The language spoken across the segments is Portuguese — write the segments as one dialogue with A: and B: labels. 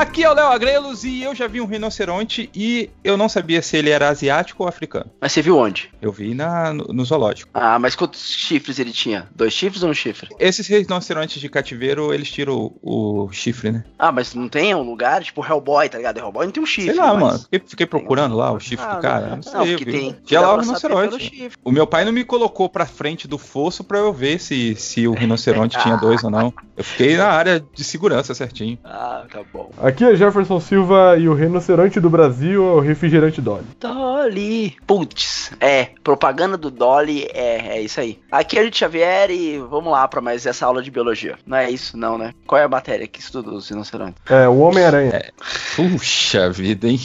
A: Aqui é o Léo Agrelos e eu já vi um rinoceronte e eu não sabia se ele era asiático ou africano.
B: Mas você viu onde?
A: Eu vi na, no, no zoológico.
B: Ah, mas quantos chifres ele tinha? Dois chifres ou um chifre?
A: Esses rinocerontes de cativeiro, eles tiram o, o chifre, né?
B: Ah, mas não tem um lugar, tipo Hellboy, tá ligado? Hellboy não tem um chifre.
A: Sei lá,
B: mas...
A: mano. Fiquei, fiquei procurando lá o chifre
B: Ah,
A: do cara. Não
B: Não,
A: sei,
B: porque
A: viu?
B: tem.
A: Tinha lá o rinoceronte. O meu pai não me colocou pra frente do fosso pra eu ver se, se o rinoceronte tinha dois ou não. Eu fiquei na área de segurança certinho.
B: Ah, tá bom.
C: Aqui é Jefferson Silva e o rinoceronte do Brasil é o refrigerante Dolly.
B: Dolly. Putz, é, propaganda do Dolly é, é isso aí. Aqui é a gente Xavier e vamos lá pra mais essa aula de biologia. Não é isso, não, né? Qual é a matéria que estuda os rinocerontes?
C: É, o Homem-Aranha.
A: Puxa vida, hein?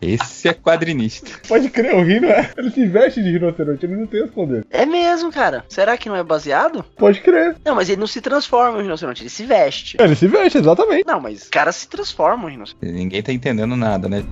A: Esse é quadrinista.
C: Pode crer, o rino é. Ele se veste de rinoceronte, ele não tem os poderes.
B: É mesmo, cara. Será que não é baseado?
C: Pode crer.
B: Não, mas ele não se transforma em rinoceronte, ele se veste.
C: Ele se veste, exatamente.
B: Não, mas os caras se rinoceronte.
A: Ninguém tá entendendo nada, né?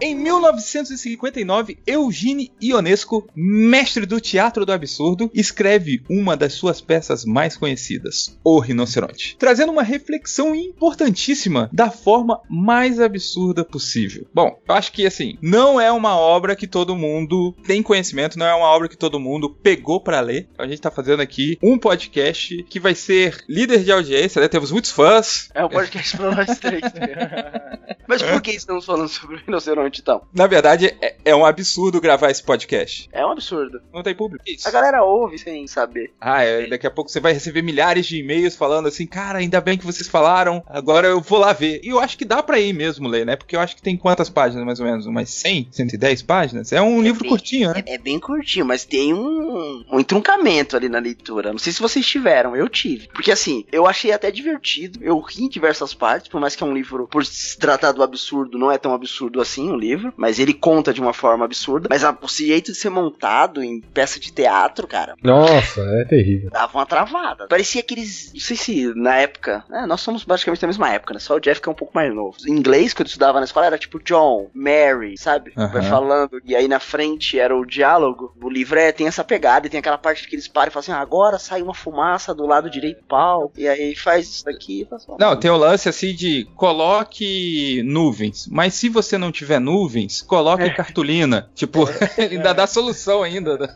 A: Em 1959, Eugene Ionesco, mestre do teatro do absurdo, escreve uma das suas peças mais conhecidas, O Rinoceronte, trazendo uma reflexão importantíssima da forma mais absurda possível. Bom, eu acho que assim, não é uma obra que todo mundo tem conhecimento, não é uma obra que todo mundo pegou pra ler. Então a gente tá fazendo aqui um podcast que vai ser líder de audiência, né? Temos muitos fãs.
B: É um podcast pra nós três. mas por que estamos falando sobre o rinoceronte então?
A: Na verdade, é, é um absurdo gravar esse podcast.
B: É um absurdo.
A: Não tem público. Isso.
B: A galera ouve sem saber.
A: Ah, é, daqui a pouco você vai receber milhares de e-mails falando assim, cara, ainda bem que vocês falaram, agora eu vou lá ver. E eu acho que dá pra ir mesmo ler, né? Porque eu acho que tem quantas páginas mais ou menos? Umas 100, 110 páginas? É um livro
B: bem-
A: curtinho, né?
B: É, é bem curtinho, mas tem um, um entroncamento ali na leitura. Não sei se vocês tiveram, eu tive. Porque assim, eu achei até divertido. Eu ri em diversas partes, por mais que é um livro, por se tratar do absurdo, não é tão absurdo assim o livro. Mas ele conta de uma forma absurda. Mas a, o jeito de ser montado em peça de teatro, cara,
C: Nossa, é terrível.
B: dava uma travada. Parecia aqueles. Não sei se na época. né, nós somos basicamente da mesma época, né? Só o Jeff que é um pouco mais novo. Em inglês, quando eu estudava na escola, era tipo John, Mary, sabe? Vai
A: Aham.
B: falando. E aí na frente era o diálogo. O livro é, tem essa pegada e tem aquela parte que eles param e falam assim: ah, agora sai uma fumaça do lado direito pau. E aí faz isso daqui. e faz uma-
A: Não, tem o lance assim de coloque nuvens, mas se você não tiver nuvens, coloque cartolina. Tipo, ainda dá solução ainda. né?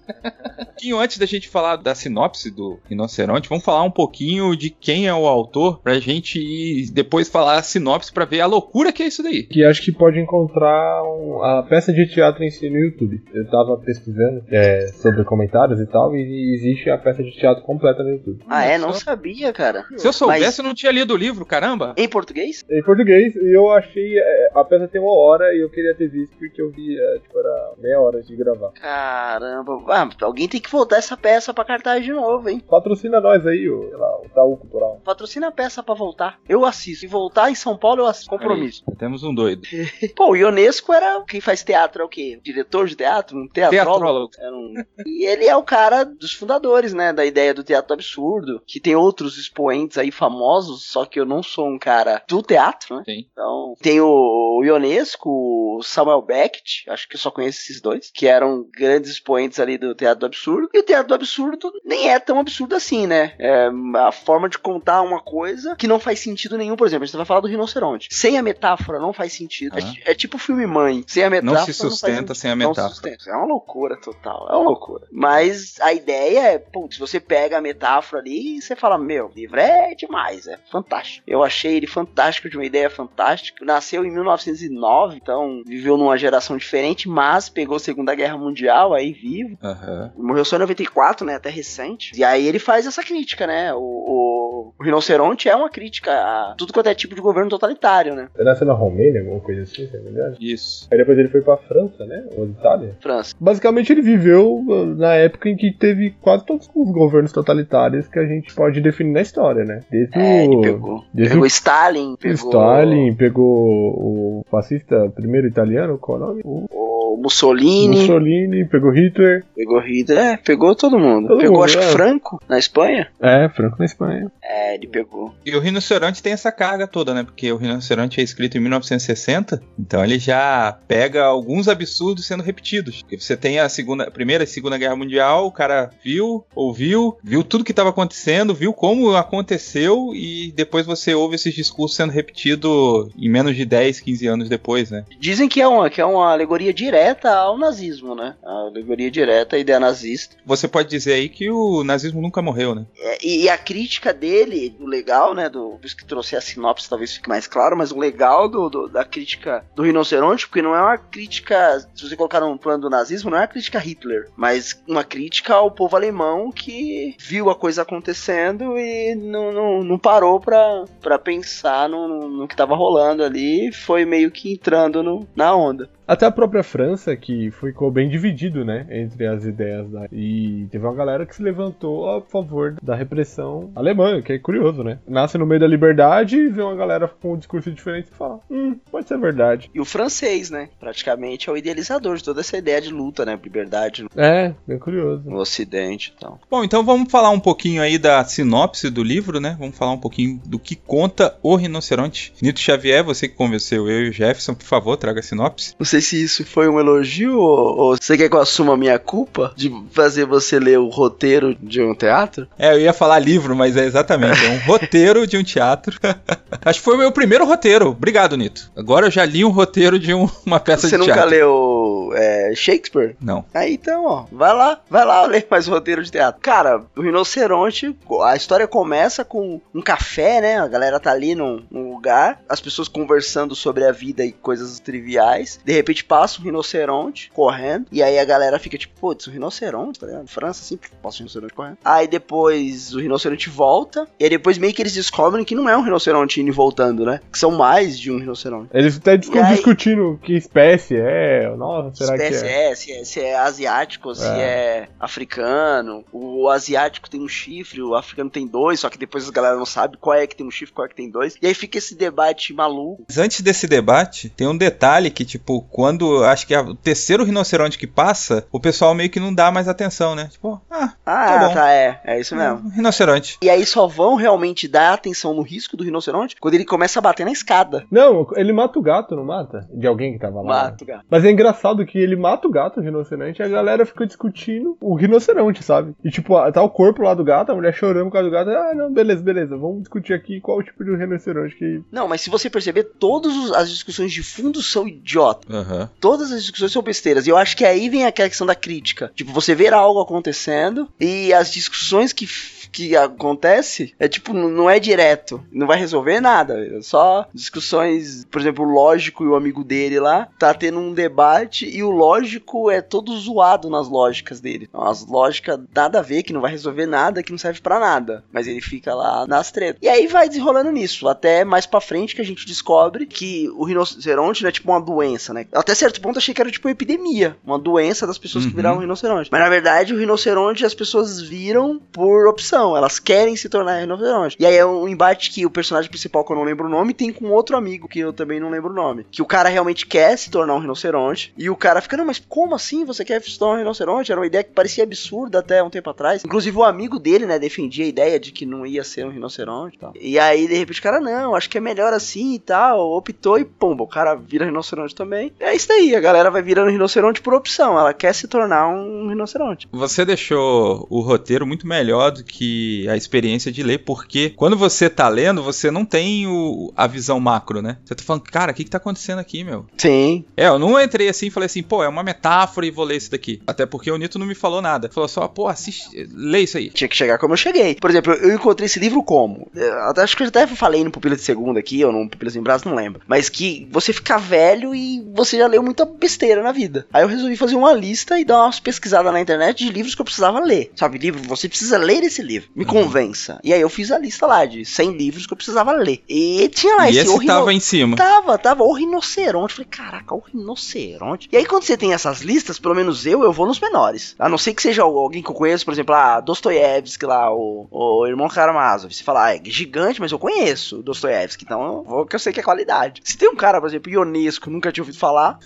A: Um pouquinho antes da gente falar da sinopse do Rinoceronte, vamos falar um pouquinho de quem é o autor pra gente ir depois falar a sinopse pra ver a loucura que é isso daí.
C: Que acho que pode encontrar um- a peça de teatro em si no YouTube. Eu tava pesquisando é, sobre comentários e tal, e existe a peça de teatro completa no YouTube.
B: Ah, é? Não sabia, cara.
A: Se eu soubesse,
B: Mas-
A: eu não tinha lido o livro, caramba.
B: Em português?
C: Em português, e eu achei. é, a peça tem uma hora e eu queria ter visto porque eu vi, é, tipo, era meia hora de gravar.
B: Caramba. Ah, alguém tem que voltar essa peça pra cartaz de novo, hein?
C: Patrocina nós aí, o, sei lá, o Itaú Cultural.
B: Patrocina a peça pra voltar. Eu assisto. Se voltar em São Paulo, eu assisto. Compromisso.
A: Aí, temos um doido.
B: Pô, o Ionesco era quem faz teatro, é o quê? Diretor de teatro? Um teatrólogo?
A: Teatrólogo.
B: Era um... E ele é o cara dos fundadores, né? Da ideia do teatro absurdo. Que tem outros expoentes aí famosos, só que eu não sou um cara do teatro, né?
A: Sim.
B: Então, tem o Ionesco, o Samuel Beckett, acho que eu só conheço esses dois, que eram grandes expoentes ali do teatro do absurdo. E o teatro do absurdo nem é tão absurdo assim, né? É a forma de contar uma coisa que não faz sentido nenhum. Por exemplo, a gente vai falar do rinoceronte. Sem a metáfora não faz sentido.
A: Ah.
B: É, é tipo filme Mãe. Sem a metáfora
A: Não se sustenta
B: sentido.
A: sem a
B: Não se
A: metáfora.
B: sustenta. É uma loucura total. É uma loucura. Mas a ideia é, putz, você pega a metáfora ali e você fala, meu, o livro é demais, é fantástico. Eu achei ele fantástico, de uma ideia fantástica. Nasceu em 1909, então viveu numa geração diferente, mas pegou a Segunda Guerra Mundial aí vivo.
A: Aham.
B: Morreu só em 94, né? Até recente. E aí ele faz essa crítica, né? O, o, o rinoceronte é uma crítica a tudo quanto é tipo de governo totalitário, né?
C: Ele nasceu na Romênia, alguma coisa assim, me engano.
A: Isso.
C: Aí depois ele foi pra França, né? Ou Itália.
B: França.
C: Basicamente ele viveu uh, na época em que teve quase todos os governos totalitários que a gente pode definir na história, né? Desde
B: É, ele
C: o.
B: pegou.
C: desde
B: Pegou
C: o
B: Stalin, pegou
C: Stalin, pegou o fascista primeiro italiano, qual é o nome? O
B: o Mussolini,
C: Mussolini, pegou Hitler.
B: pegou Hitler, é, pegou todo mundo.
C: Todo
B: pegou,
C: mundo,
B: acho que
C: é.
B: Franco, na Espanha.
C: É, Franco na Espanha.
B: É, ele pegou.
A: E o rinoceronte tem essa carga toda, né? Porque o rinoceronte é escrito em 1960, então ele já pega alguns absurdos sendo repetidos. Porque você tem a segunda, a primeira e segunda guerra mundial, o cara viu, ouviu, viu tudo que estava acontecendo, viu como aconteceu e depois você ouve esses discursos sendo repetidos em menos de 10, 15 anos depois, né?
B: Dizem que é uma, que é uma alegoria direta ao nazismo, né? A alegoria direta à ideia nazista.
A: Você pode dizer aí que o nazismo nunca morreu, né?
B: É, E, e a crítica dele, o legal, né? Do, por isso que trouxe a sinopse, talvez fique mais claro, mas o legal do, do- da crítica do rinoceronte, porque não é uma crítica, se você colocar no plano do nazismo, não é uma crítica a Hitler, mas uma crítica ao povo alemão que viu a coisa acontecendo e não, não, não parou pra, pra pensar no, no, no que tava rolando ali, foi meio que entrando no- na onda.
C: Até a própria França, que ficou bem dividido, né, entre as ideias da... E teve uma galera que se levantou a favor da repressão alemã, que é curioso, né? Nasce no meio da liberdade e vê uma galera com um discurso diferente e fala, hum, pode ser verdade.
B: E o francês, né? Praticamente é o idealizador de toda essa ideia de luta, né? Liberdade
C: É, bem curioso.
B: no ocidente e tal.
A: Bom, então vamos falar um pouquinho aí da sinopse do livro, né? Vamos falar um pouquinho do que conta o rinoceronte. Nito Xavier, você que convenceu eu e o Jefferson, por favor, traga a sinopse.
B: Sei se isso foi um elogio ou, ou você quer que eu assuma a minha culpa de fazer você ler o roteiro de um teatro?
A: É, eu ia falar livro, mas é exatamente, é um roteiro de um teatro. Acho que foi o meu primeiro roteiro. Obrigado, Nito. Agora eu já li um roteiro de um- uma peça
B: você
A: de
B: nunca
A: teatro.
B: leu é, Shakespeare?
A: Não.
B: Aí então, ó, vai lá, vai lá ler mais roteiro de teatro. Cara, o rinoceronte, a história começa com um café, né? A galera tá ali num, num lugar, as pessoas conversando sobre a vida e coisas triviais. De repente passa um rinoceronte correndo, e aí a galera fica tipo, putz, um rinoceronte, tá ligado? França sempre passa um rinoceronte correndo. Aí depois o rinoceronte volta, e aí depois meio que eles descobrem que não é um rinoceronte indo e voltando, né? Que são mais de um rinoceronte.
C: Eles até
B: E aí?
C: discutindo que espécie é, nossa, será
B: espécie
C: que é?
B: é, se é, se é asiático, se é africano. O asiático tem um chifre, o africano tem dois, só que depois as galera não sabe qual é que tem um chifre, qual é que tem dois. E aí fica esse debate maluco.
A: Mas antes desse debate, tem um detalhe que, tipo, quando acho que é o terceiro rinoceronte que passa, o pessoal meio que não dá mais atenção, né? Tipo, ah,
B: Ah,
A: Tá bom.
B: tá, é, é isso mesmo.
A: um rinoceronte.
B: E aí só vão realmente dar atenção no risco do rinoceronte quando ele começa a bater na escada.
C: Não, ele mata o gato, não mata? De alguém que tava lá.
B: Mato, cara.
C: Mas é engraçado que ele mata o gato, o rinoceronte, e a galera fica discutindo o rinoceronte, sabe? E tipo, tá o corpo lá do gato, a mulher chorando por causa do gato. Ah, não, beleza, beleza. Vamos discutir aqui qual o tipo de rinoceronte que.
B: Não, mas se você perceber, todas os- as discussões de fundo são idiotas.
A: Aham.
B: Todas as discussões são besteiras. E eu acho que aí vem aquela questão da crítica. Tipo, você ver algo acontecendo e as discussões que, que acontece é tipo, não é direto. Não vai resolver nada. É só discussões, por exemplo, o lógico e o amigo dele lá tá tendo um debate e o lógico é todo zoado nas lógicas dele. Então, As lógicas nada a ver, que não vai resolver nada, que não serve pra nada. Mas ele fica lá nas tretas. E aí vai desenrolando nisso. Até mais pra frente que a gente descobre que o rinoceronte não é tipo uma doença, né? Até certo ponto achei que era tipo uma epidemia. Uma doença das pessoas que
A: Uhum.
B: viraram rinoceronte. Mas na verdade o rinoceronte as pessoas viram por opção. Elas querem se tornar rinoceronte. E aí é um embate que o personagem principal, que eu não lembro o nome, tem com outro amigo, que eu também não lembro o nome. Que o cara realmente quer se tornar um rinoceronte. E o cara fica, não, mas como assim você quer se tornar um rinoceronte? Era uma ideia que parecia absurda até um tempo atrás. Inclusive o amigo dele, né, defendia a ideia de que não ia ser um rinoceronte e tal. E aí, de repente, o cara, não, acho que é melhor assim e tal. Optou e pumba, o cara vira rinoceronte também. É isso aí, a galera vai virando rinoceronte por opção. Ela quer se tornar um rinoceronte.
A: Você deixou o roteiro muito melhor do que tive a experiência de ler, porque quando você tá lendo, você não tem o, a visão macro, né? Você tá falando, cara, o que que tá acontecendo aqui, meu?
B: Sim.
A: É, eu não entrei assim e falei assim, pô, é uma metáfora e vou ler isso daqui. Até porque o Nito não me falou nada. Falou só, pô, assiste, lê isso aí.
B: Tinha que chegar como eu cheguei. Por exemplo, eu encontrei esse livro como? Eu acho que eu até falei no Pupila de Segunda aqui, ou no Pupilas em Braço, não lembro. Mas que você fica velho e você já leu muita besteira na vida. Aí eu resolvi fazer uma lista e dar umas pesquisadas na internet de livros que eu precisava ler. Sabe, livro, você precisa ler esse livro. Me convença. E aí eu fiz a lista lá de 100 livros que eu precisava ler. E tinha lá
A: e
B: esse,
A: esse
B: rino-
A: tava em cima.
B: Tava, tava o rinoceronte. Falei, caraca, o rinoceronte. E aí, quando você tem essas listas, pelo menos eu, eu vou nos menores. A não ser que seja alguém que eu conheço, por exemplo, ah, Dostoiévski lá, o, o irmão Karamazov. Você fala, ah, é gigante, mas eu conheço o Dostoiévski, então eu vou que eu sei que é qualidade. Se tem um cara, por exemplo, Ionesco, nunca tinha ouvido falar,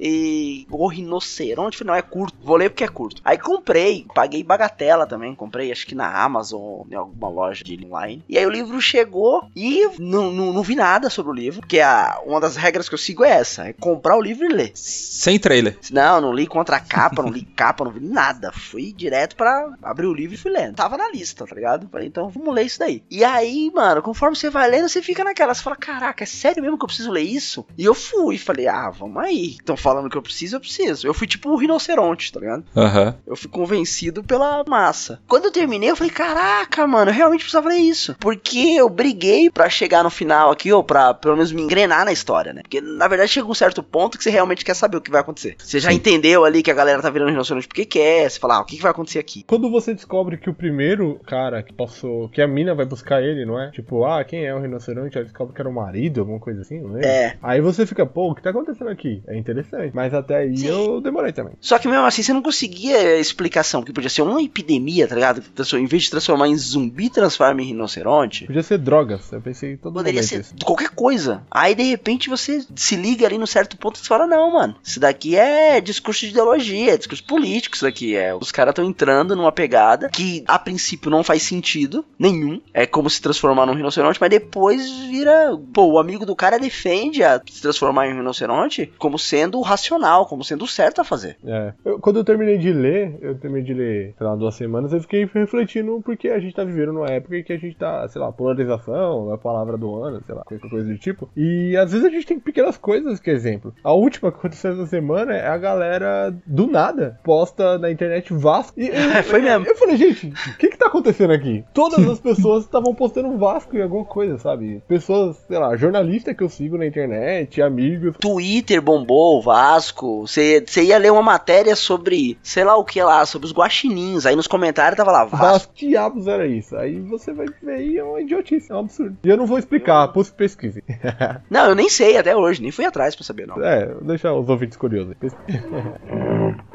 B: e o rinoceronte, falei, não, é curto. Vou ler porque é curto. Aí comprei, paguei bagatela também. Comprei, acho que na Amazon, em alguma loja de online. E aí o livro chegou e não, não, não vi nada sobre o livro. Porque a, uma das regras que eu sigo é essa: é comprar o livro e ler.
A: Sem trailer.
B: Não, não li contra a capa, não li capa, não vi nada. Fui direto pra abrir o livro e fui lendo. Tava na lista, tá ligado? Falei, então vamos ler isso daí. E aí, mano, conforme você vai lendo, você fica naquela. Você fala, caraca, é sério mesmo que eu preciso ler isso? E eu fui, falei, ah, vamos aí. Estão falando que eu preciso, eu preciso. Eu fui tipo um rinoceronte, tá ligado?
A: Aham.
B: Eu fui convencido pela massa. Quando eu terminei, eu falei, caraca, mano, eu realmente precisava ler isso. Porque eu briguei pra chegar no final aqui, ou pra pelo menos me engrenar na história, né? Porque na verdade chega um certo ponto que você realmente quer saber o que vai acontecer. Você já
A: Sim.
B: entendeu ali que a galera tá virando rinoceronte porque quer. Você fala, ah, o que, que vai acontecer aqui?
C: Quando você descobre que o primeiro cara que passou. que a mina vai buscar ele, não é? Tipo, ah, quem é o rinoceronte? Aí descobre que era o marido, alguma coisa assim, não é?
B: É.
C: Aí você fica, pô, o que tá acontecendo aqui? É interessante. Mas até aí
B: Sim.
C: eu demorei também.
B: Só que mesmo assim você não conseguia explicação, que podia ser uma epidemia, tá ligado? Que transforma- Em vez de transformar em zumbi, transforma em rinoceronte.
C: Podia ser drogas. Eu pensei em todo
B: Poderia ser
C: isso.
B: qualquer coisa. Aí de repente você se liga ali no certo ponto e fala: Não, mano, isso daqui é discurso de ideologia, é discurso político. Isso daqui é. Os caras estão entrando numa pegada que a princípio não faz sentido nenhum. É como se transformar num rinoceronte, mas depois vira. Pô, o amigo do cara defende a se transformar em um rinoceronte como sendo racional, como sendo o certo a fazer.
C: É. Eu- quando eu terminei de ler, eu terminei de ler, sei lá, duas semanas, eu fiquei refletindo porque a gente tá vivendo numa época em que a gente tá, sei lá, polarização, é a palavra do ano, sei lá, qualquer coisa do tipo. E às vezes a gente tem pequenas coisas que é exemplo. A última que aconteceu essa semana é a galera do nada posta na internet Vasco. E eu,
B: Foi mesmo.
C: Eu falei, gente, o que que tá acontecendo aqui? Todas as pessoas estavam postando Vasco em alguma coisa, sabe? Pessoas, sei lá, jornalistas que eu sigo na internet, amigos.
B: Twitter bombou, o Vasco. Você ia ler uma matéria sobre, sei lá o que lá, sobre os guaxinins. Aí nos comentários tava lá, Vasco.
C: Vasco, diabos era isso? Aí você vai ver e é uma idiotice, é um absurdo. E eu não vou explicar, pus- pesquise.
B: Não, eu nem sei até hoje, nem fui atrás pra saber, não.
C: é, deixar os ouvintes curiosos.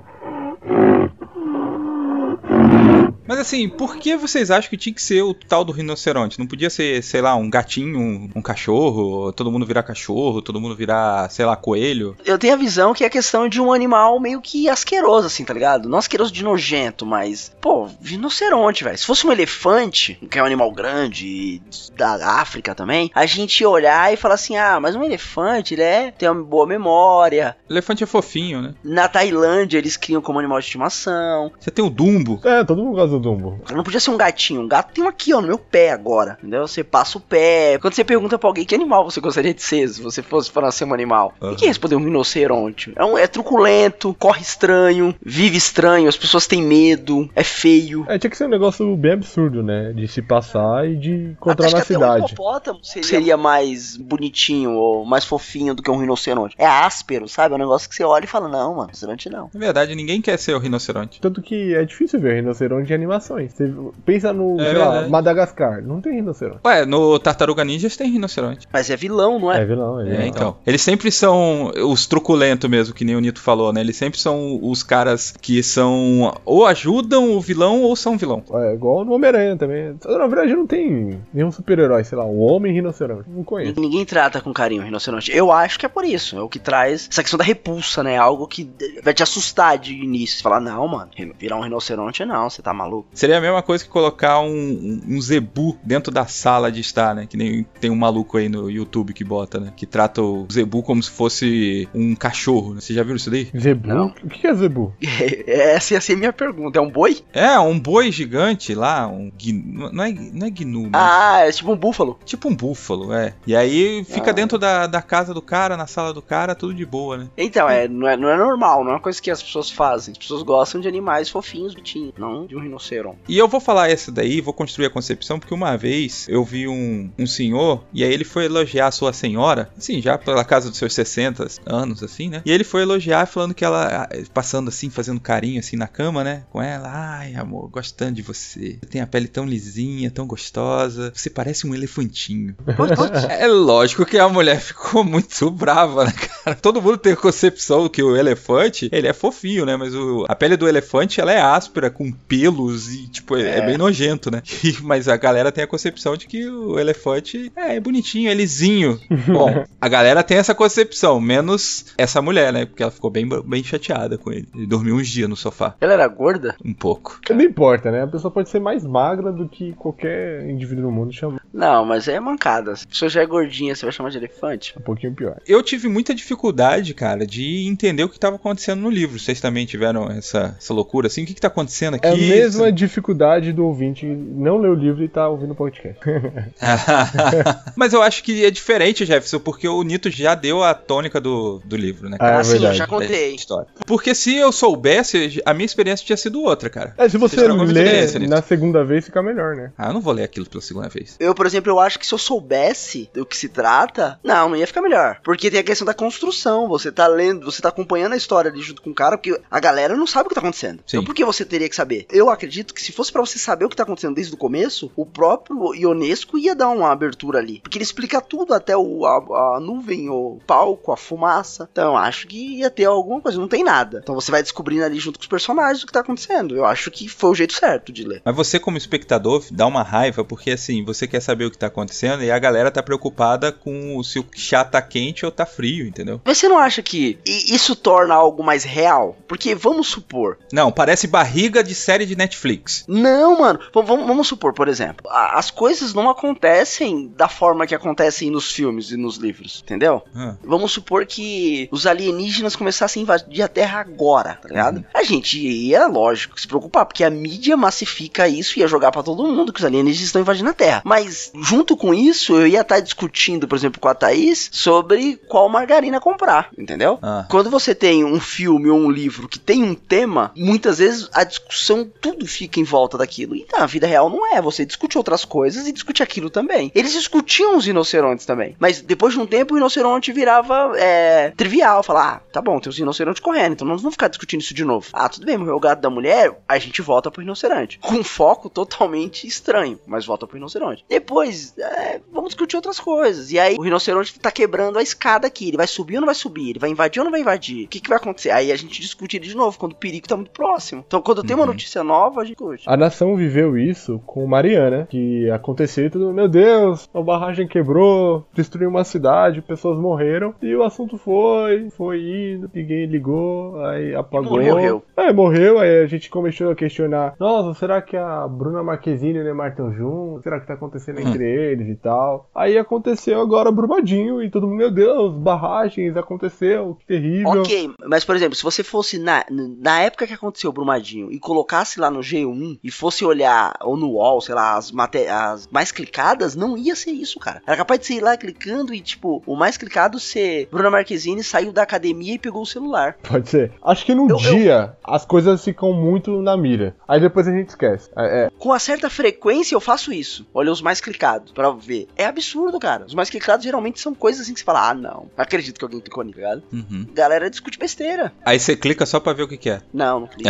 A: Mas assim, por que vocês acham que tinha que ser o tal do rinoceronte? Não podia ser, sei lá, um gatinho, um, um cachorro, todo mundo virar cachorro, todo mundo virar, sei lá, coelho?
B: Eu tenho a visão que é questão de um animal meio que asqueroso, assim, tá ligado? Não asqueroso de nojento, mas, pô, rinoceronte, velho. Se fosse um elefante, que é um animal grande da África também, a gente ia olhar e falar assim: ah, mas um elefante, ele é, tem uma boa memória.
A: Elefante é fofinho, né?
B: Na Tailândia, eles criam como animal de estimação.
A: Você tem o Dumbo.
C: É, todo mundo gosta do Dumbo.
B: Não podia ser um gatinho. Um gato tem um aqui, ó, no meu pé agora. Entendeu? Você passa o pé. Quando você pergunta pra alguém que animal você gostaria de ser, se você fosse para ser um animal. E quem respondeu um rinoceronte? É, um, é truculento, corre estranho, vive estranho, as pessoas têm medo, é feio.
C: É, tinha que ser um negócio bem absurdo, né? De se passar e de encontrar
B: Acho
C: na
B: que até um
C: cidade.
B: hipopótamo seria, seria mais bonitinho ou mais fofinho do que um rinoceronte. É áspero, sabe? É um negócio que você olha e fala, não, mano, rinoceronte não.
A: Na verdade, ninguém quer ser o rinoceronte.
C: Tanto que é difícil ver rinoceronte em animações. Você pensa no,
A: É
C: sei lá. Madagascar. Não tem rinoceronte.
A: Ué, no Tartaruga Ninjas tem rinoceronte.
B: Mas é vilão, não é?
C: É vilão, ele
A: É, então. Eles sempre são os truculentos mesmo, que nem o Nito falou, né? Eles sempre são os caras que são ou ajudam o vilão ou são vilão.
C: É igual no Homem-Aranha também. Na verdade, não tem nenhum super-herói, sei lá, um homem rinoceronte. Não conheço.
B: Ninguém trata com carinho o rinoceronte. Eu acho que é por isso. É o que traz essa questão da repulsa, né? Algo que vai te assustar de início. Você fala, não, mano, virar um rinoceronte não, você tá maluco. Maluco.
A: Seria a mesma coisa que colocar um, um, um zebu dentro da sala de estar, né? Que nem tem um maluco aí no YouTube que bota, né? Que trata o zebu como se fosse um cachorro. Né? Você já viu isso daí?
C: Zebu?
B: Não.
C: O que é zebu?
B: Essa ia ser a minha pergunta. É um boi?
A: É, um boi gigante lá, um gnu, não é, não é gnu, mas
B: Ah, é tipo um búfalo.
A: tipo um búfalo, é. E aí fica
B: Ah.
A: dentro da, da casa do cara, na sala do cara, tudo de boa, né?
B: Então, é, não, é, não é normal, não é uma coisa que as pessoas fazem. As pessoas gostam de animais fofinhos, bonitinhos, não de um rinoceronte.
A: E eu vou falar essa daí, vou construir a concepção, porque uma vez eu vi um, um senhor, e aí ele foi elogiar a sua senhora, assim, já pela casa dos seus 60 anos, assim, né? E ele foi elogiar falando que ela, passando assim, fazendo carinho assim na cama, né? Com ela, ai amor, gostando de você. Você tem a pele tão lisinha, tão gostosa, você parece um elefantinho. É lógico que a mulher ficou muito brava, né, cara? Todo mundo tem a concepção que o elefante, ele é fofinho, né? Mas o- a pele do elefante, ela é áspera, com pelos e, tipo, é, é bem nojento, né? E- mas a galera tem a concepção de que o elefante é, bonitinho, é lisinho. Bom, a galera tem essa concepção, menos essa mulher, né? Porque ela ficou bem, bem chateada com ele. Ele dormiu uns dias no sofá,
B: Ela era gorda?
A: um pouco.
C: Não importa, né? A pessoa pode ser mais magra do que qualquer indivíduo no mundo chama
B: Não, mas é mancada. Se a pessoa já é gordinha, você vai chamar de elefante?
C: um pouquinho pior.
A: Eu tive muita dificuldade, cara, de entender o que estava acontecendo no livro. Vocês também tiveram essa, essa loucura assim? O que, que tá acontecendo aqui?
C: É a mesma dificuldade do ouvinte não ler o livro e tá ouvindo o podcast.
A: Mas eu acho que é diferente, Jefferson, porque o Nito já deu a tônica do, do livro, né?
C: Ah, é
B: Ah, sim, eu
C: verdade.
B: já contei.
A: História. Porque se eu soubesse, a minha experiência tinha sido outra, cara.
C: É, se você
A: muita
C: ler na segunda vez, fica melhor, né?
A: Ah, eu não vou ler aquilo pela segunda vez.
B: Eu, por exemplo, eu acho que se eu soubesse do que se trata, não, não ia ficar melhor. Porque tem a questão da construção. Você tá lendo, você tá acompanhando a história ali junto com o cara, porque a galera não sabe o que tá acontecendo.
A: Sim.
B: Então por que você teria que saber? Eu acredito que se fosse pra você saber o que tá acontecendo desde o começo, o próprio Ionesco ia dar uma abertura ali. Porque ele explica tudo, até o, a, a nuvem, o palco, a fumaça. Então eu acho que ia ter alguma coisa, não tem nada. Então você vai descobrindo ali junto com os personagens o que tá acontecendo. Eu acho que foi o jeito certo de ler.
A: Mas você, como espectador, dá uma raiva, porque assim, você quer saber o que tá acontecendo e a galera tá preocupada com se o chá tá quente ou tá frio, entendeu?
B: Mas você não acha que isso torna algo mais real? Porque vamos supor.
A: Não, parece barriga de série de Netflix.
B: Não, mano. v- vamos, supor, por exemplo. as coisas não acontecem da forma que acontecem nos filmes e nos livros, entendeu?
A: Ah,
B: Vamos supor que os alienígenas começassem a invadir a Terra agora, tá ligado? A gente ia, lógico, se preocupar, porque a mídia massifica isso e ia jogar pra todo mundo que os alienígenas estão invadindo a Terra. Mas, junto com isso, eu ia estar discutindo, por exemplo, com a Thaís sobre qual margarina comprar, entendeu?
A: ah.
B: Quando você tem um filme ou um livro que tem um tema, muitas vezes a discussão, tudo fica em volta daquilo. E na vida real não é. Você discute outras coisas e discute aquilo também. Eles discutiam os rinocerontes também. Mas depois de um tempo o rinoceronte virava é, trivial. Falar, ah, tá bom, tem os rinocerontes correndo, então nós vamos ficar discutindo isso de novo. Ah, tudo bem, morreu o gato da mulher, a gente volta pro rinoceronte. Com um foco totalmente estranho, mas volta pro rinoceronte. Depois, é, vamos discutir outras coisas. E aí o rinoceronte tá quebrando a escada aqui. Ele vai subir ou não vai subir? Ele vai invadir ou não vai invadir? O que, que vai acontecer? Aí a gente discute ele de novo, quando o perigo tá muito próximo. Então, quando tem uma
A: Uhum.
B: notícia nova, a gente discute.
C: A nação viveu isso com Mariana, que aconteceu e tudo, meu Deus, a barragem quebrou, destruiu uma cidade, pessoas morreram, e o assunto foi, foi indo, ninguém ligou, aí apagou.
B: Morreu.
C: É, morreu, aí a gente começou a questionar, nossa, será que a Bruna Marquezine e o Neymar estão juntos? Será que tá acontecendo
A: Hum.
C: entre eles e tal? Aí aconteceu agora Brumadinho, e todo mundo, meu Deus, barragens, aconteceu, que terrível.
B: Ok, mas por exemplo, se você fosse na, na época que aconteceu o Brumadinho e colocasse lá no G1 e fosse olhar, ou no UOL, sei lá, as, mate- as mais clicadas, não ia ser isso, cara. Era capaz de você ir lá clicando e, tipo, o mais clicado ser Bruna Marquezine saiu da academia e pegou o celular.
C: Pode ser. Acho que num
B: Eu- eu-
C: dia as coisas ficam muito na mira. Aí depois a gente esquece. É, é,
B: Com uma certa frequência eu faço isso. Olha os mais clicados pra ver. É absurdo, cara. Os mais clicados geralmente são coisas assim que você fala, ah, não. Não acredito que alguém clicou nisso, tá ligado?
A: Uhum.
B: Galera discute besteira.
A: Aí você clica só pra ver o que, que é.
B: Não, não clico.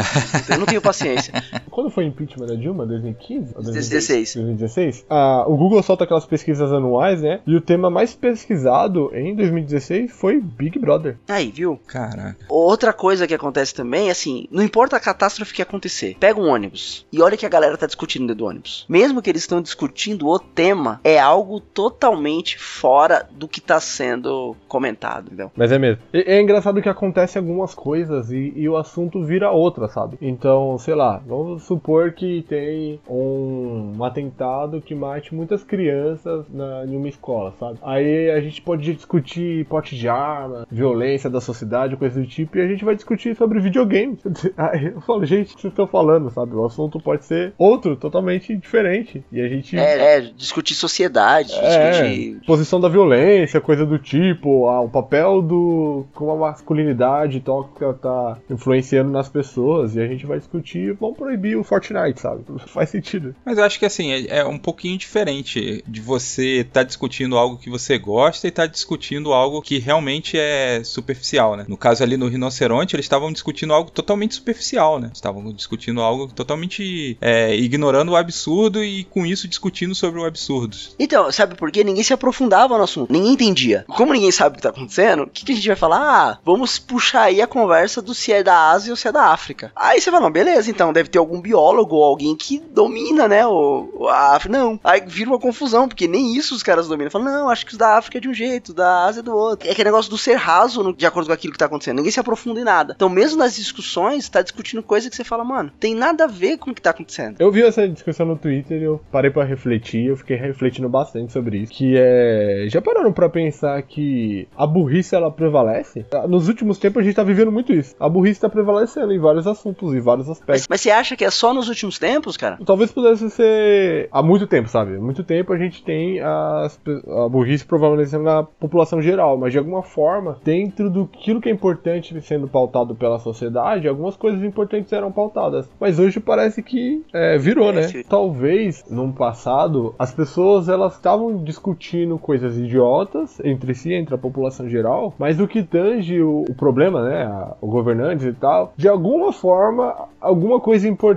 B: eu não tenho paciência.
C: Quando foi o impeachment da Dilma? 2015? Ou
B: 2016.
C: 2016? Ah, o Google solta aquelas pesquisas anuais, né? E o tema mais pesquisado em 2016 foi Big Brother.
B: Aí, viu?
A: Caraca.
B: Outra coisa que acontece também, assim, não importa a catástrofe que acontecer, pega um ônibus e olha o que a galera tá discutindo dentro do ônibus. Mesmo que eles estão discutindo o tema, é algo totalmente fora do que tá sendo comentado, entendeu?
C: Mas é mesmo. E- É engraçado que acontece algumas coisas e, e o assunto vira outra, sabe? Então, sei lá, vamos vamos supor que tem um, um atentado que mate muitas crianças na, em uma escola, sabe? Aí a gente pode discutir porte de arma, violência da sociedade, coisa do tipo, e a gente vai discutir sobre videogames. Aí eu falo, gente, o que vocês estão falando, sabe? O assunto pode ser outro, totalmente diferente. E a gente.
B: É, é discutir sociedade,
C: É,
B: discutir.
C: posição da violência, coisa do tipo, ah, o papel do. como a masculinidade tóxica tá influenciando nas pessoas, e a gente vai discutir, vamos proibir o Fortnite, sabe? Faz sentido.
A: Mas eu acho que assim, é, é um pouquinho diferente de você estar discutindo algo que você gosta e estar discutindo algo que realmente é superficial, né? No caso ali no Rinoceronte, eles estavam discutindo algo totalmente superficial, né? Estavam discutindo algo totalmente é, ignorando o absurdo e com isso discutindo sobre o absurdo.
B: Então, sabe por quê? Ninguém se aprofundava no assunto, ninguém entendia. Como ninguém sabe o que tá acontecendo, o que, que a gente vai falar? Ah, vamos puxar aí a conversa do se é da Ásia ou se é da África. Aí você fala, não, beleza, então deve ter algum biólogo ou alguém que domina, né, o, a África. Não, aí vira uma confusão, porque nem isso os caras dominam. Falam, não, acho que os da África é de um jeito, da Ásia é do outro. É aquele negócio do ser raso no- de acordo com aquilo que tá acontecendo. Ninguém se aprofunda em nada. Então, mesmo nas discussões, tá discutindo coisa que você fala, mano, tem nada a ver com o que tá acontecendo.
C: Eu vi essa discussão no Twitter e eu parei pra refletir, eu fiquei refletindo bastante sobre isso. Que é. Já pararam pra pensar que a burrice ela prevalece? Nos últimos tempos a gente tá vivendo muito isso. A burrice tá prevalecendo em vários assuntos, em vários
B: Mas,
C: aspectos.
B: mas você acha que é só nos últimos tempos, cara?
C: Talvez pudesse ser há muito tempo, sabe? Há muito tempo a gente tem as a burrice prevalecendo na população geral, mas de alguma forma, dentro do que é importante sendo pautado pela sociedade, algumas coisas importantes eram pautadas. Mas hoje parece que é, virou, né? Talvez, num passado, as pessoas elas estavam discutindo coisas idiotas entre si, entre a população geral, mas o que tange o, o problema, né? a- o governante e tal, de alguma forma, alguma coisa importante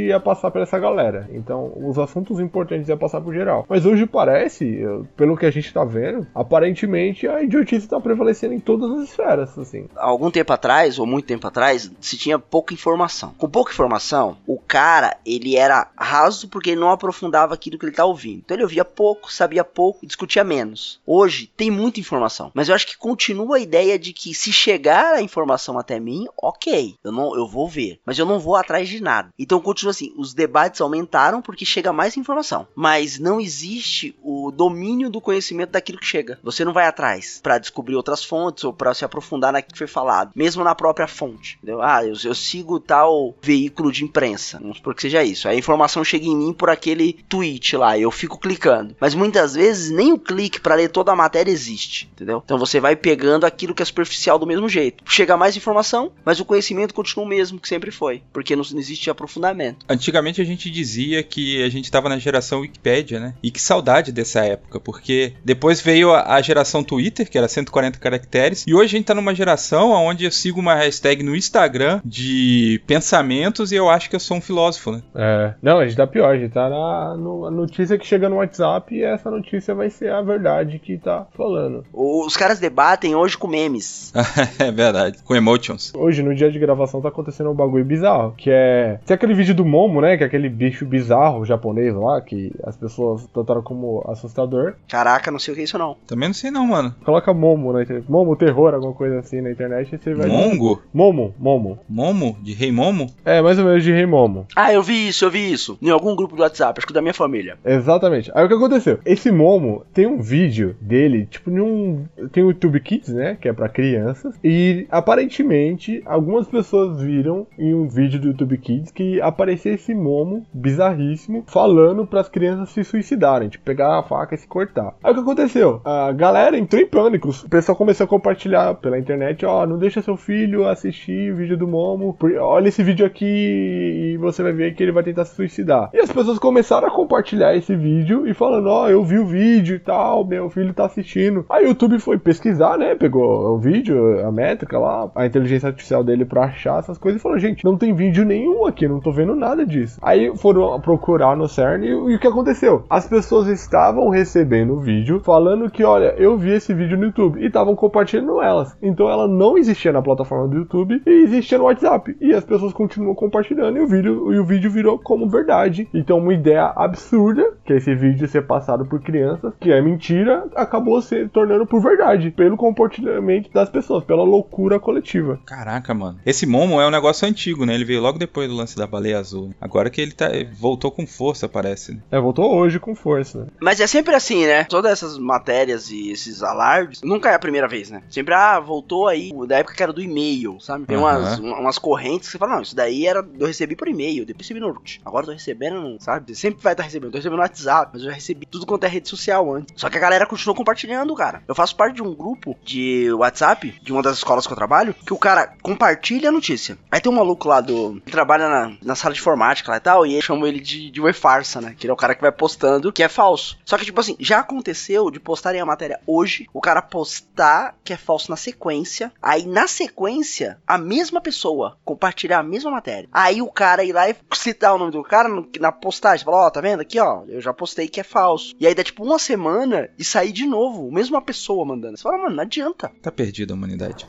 C: ia passar pra essa galera. Então, os assuntos importantes ia passar pro geral. Mas hoje parece, pelo que a gente tá vendo, aparentemente a idiotice tá prevalecendo em todas as esferas, assim.
B: algum tempo atrás, ou muito tempo atrás, se tinha pouca informação. Com pouca informação, o cara, ele era raso porque ele não aprofundava aquilo que ele tá ouvindo. Então ele ouvia pouco, sabia pouco e discutia menos. Hoje tem muita informação, mas eu acho que continua a ideia de que se chegar a informação até mim, ok, eu não eu vou ver, mas eu não vou atrás de nada. Então continua assim, os debates aumentaram porque chega mais informação, mas não existe o domínio do conhecimento daquilo que chega. Você não vai atrás pra descobrir outras fontes ou pra se aprofundar naquilo que foi falado, mesmo na própria fonte. Entendeu? Ah, eu, eu sigo tal veículo de imprensa, vamos supor que seja isso. A informação chega em mim por aquele tweet lá, eu fico clicando. Mas muitas vezes nem o clique pra ler toda a matéria existe, entendeu? Então você vai pegando aquilo que é superficial do mesmo jeito. Chega mais informação, mas o conhecimento continua o mesmo que sempre foi, porque não, existe aprofundamento.
A: Antigamente a gente dizia que a gente estava na geração Wikipédia, né? E que saudade dessa época, porque depois veio a, a geração Twitter, que era 140 caracteres, e hoje a gente tá numa geração onde eu sigo uma hashtag no Instagram de pensamentos e eu acho que eu sou um filósofo, né?
C: É. Não, a gente tá pior, a gente tá na no- a notícia que chega no WhatsApp e essa notícia vai ser a verdade que tá falando.
B: Os caras debatem hoje com memes.
A: é verdade. Com emotions.
C: Hoje, no dia de gravação, tá acontecendo um bagulho bizarro. Que é. Tem aquele vídeo do Momo, né? Que é aquele bicho bizarro japonês lá, que as pessoas trataram como assustador.
B: Caraca, não sei o que é isso não.
A: Também não sei não, mano.
C: Coloca Momo na internet. Momo terror, alguma coisa assim na internet. E você vai.
A: Mongo?
C: Momo, Momo.
A: Momo? De Rei Momo?
C: É, mais ou menos de Rei Momo.
B: Ah, eu vi isso, eu vi isso. Em algum grupo do WhatsApp, acho que da minha família.
C: Exatamente. Aí o que aconteceu? Esse Momo tem um vídeo dele, tipo, num. Tem o YouTube Kids, né? Que é pra crianças. E aparentemente, algumas pessoas viram em um vídeo do YouTube Kids que aparecia esse Momo bizarríssimo falando pras crianças se suicidarem, tipo, pegar a faca e se cortar. Aí o que aconteceu? A galera entrou em pânico. O pessoal começou a compartilhar pela internet: ó, não deixa seu filho assistir o vídeo do Momo. Olha esse vídeo aqui e você vai ver que ele vai tentar se suicidar. E as pessoas começaram a compartilhar esse vídeo e falando: ó, eu vi o vídeo e tal, meu filho tá assistindo. Aí o YouTube foi pesquisar, né? Pegou o vídeo, a métrica lá, a inteligência artificial dele pra achar essas coisas e falou: gente, não tem vídeo nenhum aqui, não tô vendo nada disso. Aí foram procurar no CERN e, e o que aconteceu? As pessoas estavam recebendo o vídeo falando que, olha, eu vi esse vídeo no YouTube e estavam compartilhando elas. Então ela não existia na plataforma do YouTube e existia no WhatsApp. E as pessoas continuam compartilhando e o vídeo, e o vídeo virou como verdade. Então uma ideia absurda que esse vídeo ser passado por crianças, que é mentira, acabou se tornando por verdade, pelo comportamento das pessoas, pela loucura coletiva.
A: Caraca, mano. Esse Momo é um negócio antigo, né? Ele veio logo depois do lance da baleia azul. Agora que ele tá, voltou com força, parece. Né?
C: É, voltou hoje com força.
B: Mas é sempre assim, né? Todas essas matérias e esses alardes, nunca é a primeira vez, né? Sempre, ah, voltou aí, da época que era do e-mail, sabe? Tem umas,
A: Aham.
B: umas correntes que você fala, não, isso daí era, eu recebi por e-mail, depois recebi no Agora eu tô recebendo, sabe? Sempre vai estar recebendo. Eu tô recebendo no WhatsApp, mas eu já recebi tudo quanto é rede social antes. Só que a galera continuou compartilhando, cara. Eu faço parte de um grupo de WhatsApp, de uma das escolas que eu trabalho, que o cara compartilha a notícia. Aí tem um maluco lá do. que trabalha na, na sala de informática lá e tal, e eu chamo ele de, de farsa, né? Que ele é o cara que vai postando que é falso. Só que, tipo assim, já aconteceu de postarem a matéria hoje, o cara postar que é falso na sequência, aí na sequência, a mesma pessoa compartilhar a mesma matéria. Aí o cara ir lá e citar o nome do cara na postagem, falar, ó, tá vendo aqui, ó, eu já postei que é falso. E aí dá tipo uma semana e sair de novo, mesma pessoa mandando. Você fala, mano, não adianta.
A: Tá perdida a humanidade.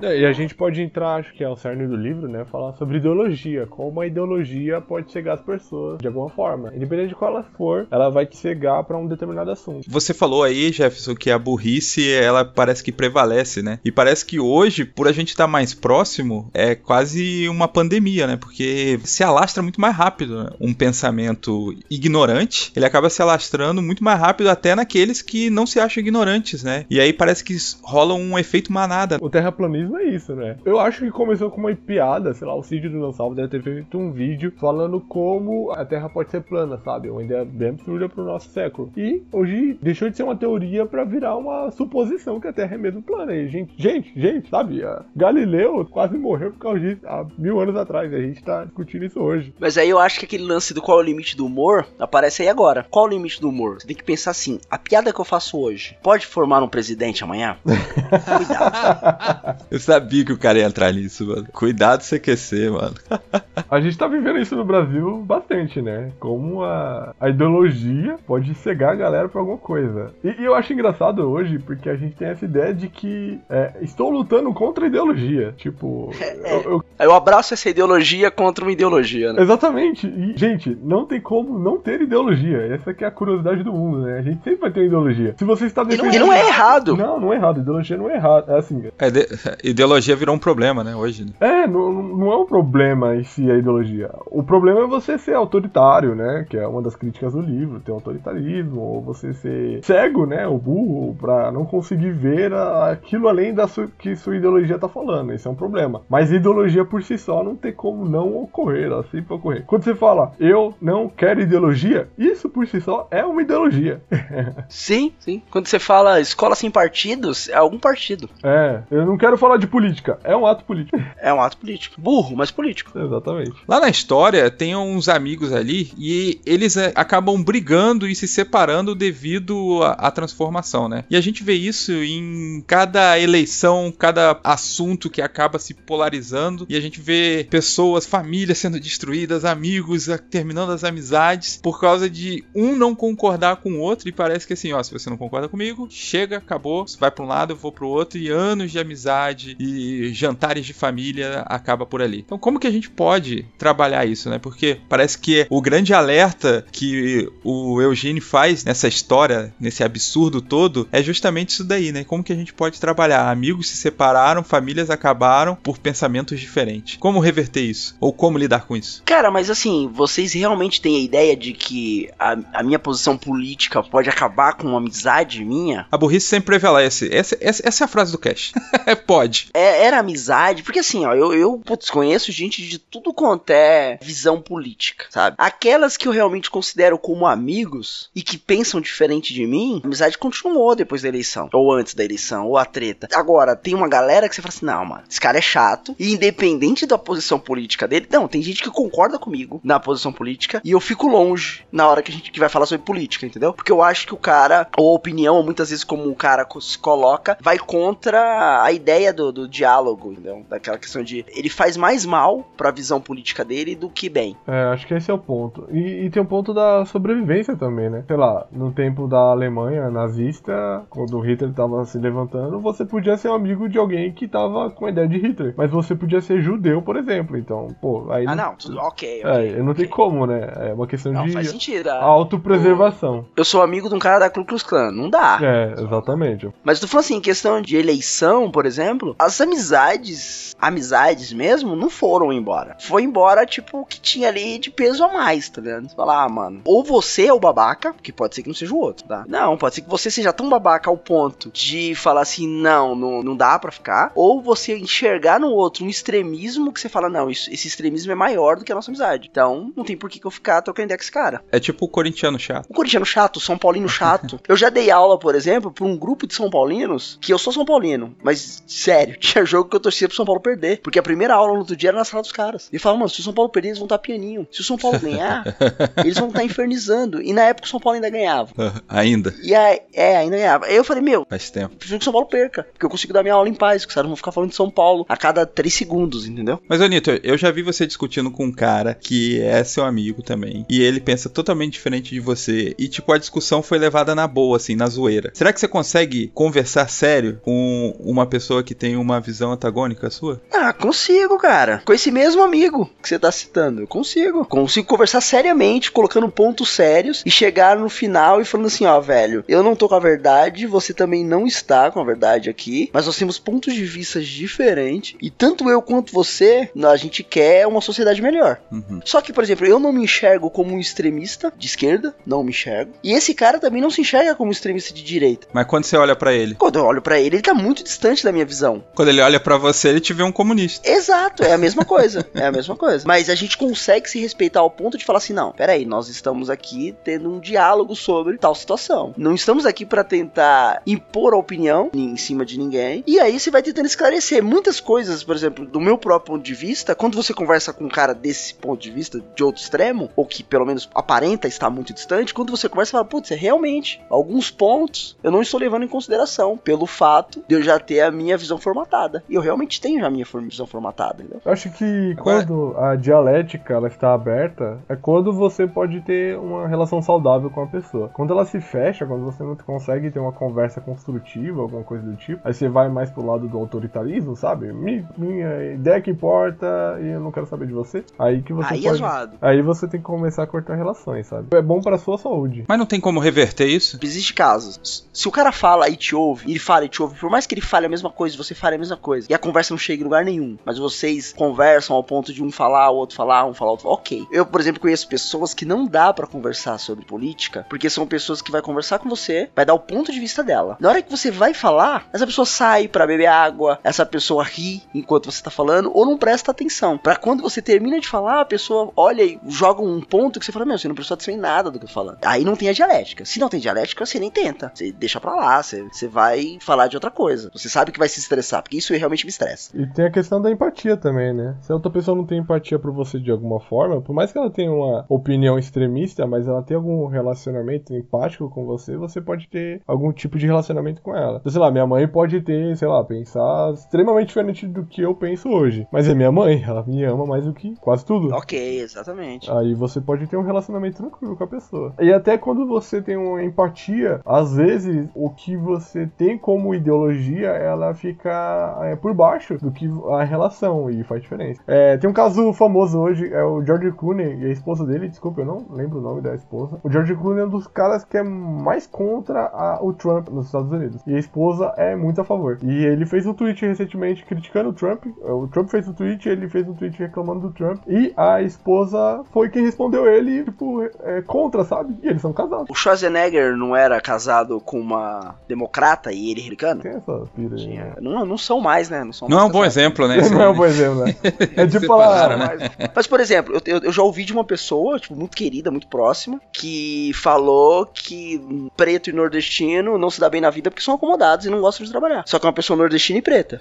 C: E a gente pode entrar, acho que é o cerne do livro, né? Falar sobre ideologia. Como a ideologia pode cegar as pessoas de alguma forma. Independente de qual ela for, ela vai te cegar pra um determinado assunto.
A: Você falou aí, Jefferson, que a burrice, ela parece que prevalece, né? E parece que hoje, por a gente estar mais próximo, é quase uma pandemia, né? Porque se alastra muito mais rápido. né? Um pensamento ignorante, ele acaba se alastrando muito mais rápido até naqueles que não se acham ignorantes, né? E aí parece que rola um efeito manada.
C: O terraplanismo é isso, né? Eu acho que começou com uma piada, sei lá, o Cid do Gonçalves deve ter feito um vídeo falando como a Terra pode ser plana, sabe? Uma ideia bem absurda pro nosso século. E hoje deixou de ser uma teoria pra virar uma suposição que a Terra é mesmo plana. E gente, gente, gente, sabe? A Galileu quase morreu por causa disso há mil anos atrás. E a gente tá discutindo isso hoje.
B: Mas aí eu acho que aquele lance do qual é o limite do humor aparece aí agora. Qual é o limite do humor? Você tem que pensar assim: a piada que eu faço hoje pode formar um presidente amanhã? Cuidado.
A: Eu sabia que o cara ia entrar nisso, mano. Cuidado CQC, mano.
C: A gente tá vivendo isso no Brasil bastante, né? Como a, a ideologia pode cegar a galera pra alguma coisa. E, e eu acho engraçado hoje, porque a gente tem essa ideia de que é, estou lutando contra a ideologia. Tipo, eu- eu-
B: Aí eu abraço essa ideologia contra uma ideologia, né?
C: exatamente. E, gente, não tem como não ter ideologia. Essa que é a curiosidade do mundo, né? A gente sempre vai ter uma ideologia. Se você está
B: E não,
C: defendendo.
B: e não é errado.
C: Não, não é errado. Ideologia não é errado. É assim,
A: É, de- ideologia virou um problema, né, hoje. né?
C: É, não, não é um problema em si a ideologia. O problema é você ser autoritário, né? Que é uma das críticas do livro, ter autoritarismo, ou você ser cego, né? O burro, pra não conseguir ver a- aquilo além da su- que sua ideologia tá falando. Isso é um problema. Mas ideologia por si só não tem como não ocorrer, ela sempre vai ocorrer. Quando você fala, eu não quero ideologia, isso por si só é uma ideologia.
B: Sim, sim. Quando você fala escola sem partidos, é algum partido.
C: é, eu não quero falar de política, é um ato político.
B: É um ato político. Burro, mas político.
C: Exatamente.
A: Lá na história tem uns amigos ali e eles é, acabam brigando e se separando devido à, transformação, né? E a gente vê isso em cada eleição, cada assunto que acaba se polarizando e a gente vê pessoas, famílias sendo destruídas, amigos terminando as amizades por causa de um não concordar com o outro e parece que assim, ó, se você não concorda comigo, chega, acabou, você vai para um lado, eu vou pro outro e anos de amizade e jantares de família acaba por ali. Então, como que a gente pode trabalhar isso, né? Porque parece que o grande alerta que o Eugênio faz nessa história, nesse absurdo todo, é justamente isso daí, né? Como que a gente pode trabalhar? Amigos se separaram, famílias acabaram por pensamentos diferentes. Como reverter isso? Ou como lidar com isso?
B: Cara, mas assim, vocês realmente têm a ideia de que a, a minha posição política pode acabar com uma amizade minha?
A: A burrice sempre prevalece. Essa, essa, essa é a frase do Cash. pode.
B: É, era amizade, porque assim, ó, eu, eu putz, conheço gente de tudo quanto é visão política, sabe? Aquelas que eu realmente considero como amigos e que pensam diferente de mim, a amizade continuou depois da eleição, ou antes da eleição, ou a treta. Agora, tem uma galera que você fala assim, não, mano, esse cara é chato, e independente da posição política dele, não, tem gente que concorda comigo na posição política, e eu fico longe na hora que a gente que vai falar sobre política, entendeu? Porque eu acho que o cara, ou a opinião, ou muitas vezes como o cara se coloca, vai contra a ideia do, do diálogo, entendeu? Daquela questão de ele faz mais mal pra visão política dele do que bem.
C: É, acho que esse é o ponto. E, e tem o ponto da sobrevivência também, né? Sei lá, no tempo da Alemanha nazista, quando o Hitler tava se levantando, você podia ser um amigo de alguém que tava com a ideia de Hitler. Mas você podia ser judeu, por exemplo. Então, pô, aí.
B: Ah, não, tudo ok.
C: É,
B: ok,
C: não tem
B: ok.
C: como, né? É uma questão
B: Não,
C: de
B: faz sentido. ah.
C: autopreservação.
B: Eu sou amigo de um cara da Ku Klux Klan. Não dá.
C: É, exatamente.
B: Mas tu falou assim, em questão de eleição, por exemplo, as amizades, amizades mesmo, não foram embora. Foi embora, tipo, o que tinha ali de peso a mais, tá ligado? Você fala, ah, mano, ou você é o babaca, que pode ser que não seja o outro, tá? Não, pode ser que você seja tão babaca ao ponto de falar assim, não, não, não dá pra ficar. Ou você enxergar no outro um extremismo que você fala, não, isso- esse extremismo é maior do que a nossa amizade. Então, não tem por que que eu ficar trocando ideia com esse cara.
A: É tipo o corintiano chato.
B: O corintiano chato, o São Paulino chato. eu já dei aula, por exemplo, pra um grupo de São Paulinos, que eu sou São Paulino, mas sério, tinha jogo que eu torcia pro São Paulo perder. Porque a primeira aula no outro dia era na sala dos caras. E falava, mano, se o São Paulo perder, eles vão estar pianinho. Se o São Paulo ganhar, eles vão estar infernizando. E na época o São Paulo ainda ganhava.
A: Ainda.
B: E aí, é, ainda ganhava. Aí eu falei, meu,
A: Faz tempo.
B: prefiro que o São Paulo perca. Porque eu consigo dar minha aula em paz, que os caras não vão ficar falando de São Paulo a cada 3 segundos, entendeu?
A: Mas, Anitta, eu já vi você discutindo com um cara que é seu amigo também. E ele pensa totalmente diferente de você. E, tipo, a discussão foi levada na boa, assim, na zoeira. Será que você consegue conversar sério com uma pessoa que tem uma visão antagônica sua?
B: Ah, consigo, cara. Com esse mesmo amigo que você tá citando, eu consigo. Consigo conversar seriamente, colocando pontos sérios e chegar no final e falando assim, ó, velho, eu não tô com a verdade, você também não está com a verdade aqui, mas nós temos pontos de vista diferentes e tanto eu quanto você, a gente quer uma sociedade melhor.
A: Uhum.
B: Só que, por exemplo, eu não me enxergo como um extremista de esquerda, não me enxergo. E esse cara também não se enxerga como um extremista de direita.
A: Mas quando você olha pra ele,
B: Quando eu olho pra ele, ele tá muito distante da minha visão.
A: Quando ele olha pra você, ele te vê um comunista.
B: Exato, é a mesma coisa. É a mesma coisa. Mas a gente consegue se respeitar ao ponto de falar assim: não, peraí, nós estamos aqui tendo um diálogo sobre tal situação. Não estamos aqui pra tentar impor a opinião em cima de ninguém. E aí você vai tentando esclarecer muitas coisas, por exemplo, do meu próprio ponto de vista. Quando você conversa com um cara desse ponto de vista, de outro extremo, ou que pelo menos aparenta estar muito distante, quando você conversa, você fala: putz, é realmente, alguns pontos eu não estou levando em consideração pelo fato de eu já ter a minha visão formatada. E eu realmente tenho já a minha visão formatada, entendeu?
C: Eu acho que
A: Agora-
C: quando a dialética ela está aberta, é quando você pode ter uma relação saudável com a pessoa. Quando ela se fecha, quando você não consegue ter uma conversa construtiva, alguma coisa do tipo, aí você vai mais pro lado do autoritarismo, sabe? Mi- minha ideia que importa e eu não quero saber de você. Aí que você
B: Aí é
C: pode.
B: zoado.
C: Aí você tem que começar a cortar relações, sabe? É bom pra sua saúde.
A: Mas não tem como reverter isso?
B: Existe casos. Se o cara fala e te ouve, e ele fala e te ouve, por mais que ele fale a mesma coisa, você fale a mesma coisa, e a conversa não chega em lugar nenhum, mas vocês conversam ao ponto de um falar, o outro falar, um falar, outro falar, ok. Eu, por exemplo, conheço pessoas que não dá pra conversar sobre política, porque são pessoas que vai conversar com você, vai dar o ponto de vista dela. Na hora que você vai falar, essa pessoa sai pra beber água, essa pessoa ri enquanto você tá falando, ou não presta atenção. Pra quando você termina de falar, a pessoa olha e joga um ponto que você fala, meu, você não prestou atenção em nada do que eu falando. Aí não tem a dialética. Se não tem dialética, você nem tenta. Você deixa pra lá, você, você vai falar de outra coisa. Você sabe que vai se estressar, porque isso realmente me estressa.
C: E tem a questão da empatia também, né? Se a outra pessoa não tem empatia por você de alguma forma, por mais que ela tenha uma opinião extremista, mas ela tem algum relacionamento empático com você, você pode ter algum tipo de relacionamento com ela. Então, sei lá, minha mãe pode ter, sei lá, pensar extremamente diferente do que eu penso hoje. Mas é minha mãe, ela me ama mais do que quase tudo.
B: Ok, exatamente.
C: Aí você pode ter um relacionamento tranquilo com a pessoa. E até quando você tem uma empatia, às vezes o que você tem como ideologia, ela fica é, por baixo do que a relação e faz diferença. É, tem um caso famoso hoje, é o George Clooney e a esposa dele, desculpa, eu não lembro o nome da esposa. O George Clooney é um dos caras que é mais contra a- o Trump nos Estados Unidos. E a esposa é muito a favor. E ele fez um tweet recentemente criticando o Trump. O Trump fez um tweet, ele fez um tweet reclamando do Trump. E a esposa foi quem respondeu ele, tipo, é, contra, sabe? E eles são casados.
B: O Schwarzenegger não era casado com uma democrata e ele republicano?
C: Tem essa pira aí, né?
B: Não, não são mais, né? Não, são
A: Não é
B: mais
A: um bom exemplo, né?
C: Não é um bom exemplo, né? É tipo falar.
A: né?
B: Mas, mas, por exemplo, eu, eu- já ouvi de uma pessoa, tipo, muito querida, muito próxima, que falou que preto e nordestino não se dá bem na vida porque são acomodados e não gostam de trabalhar. Só que é uma pessoa nordestina e preta.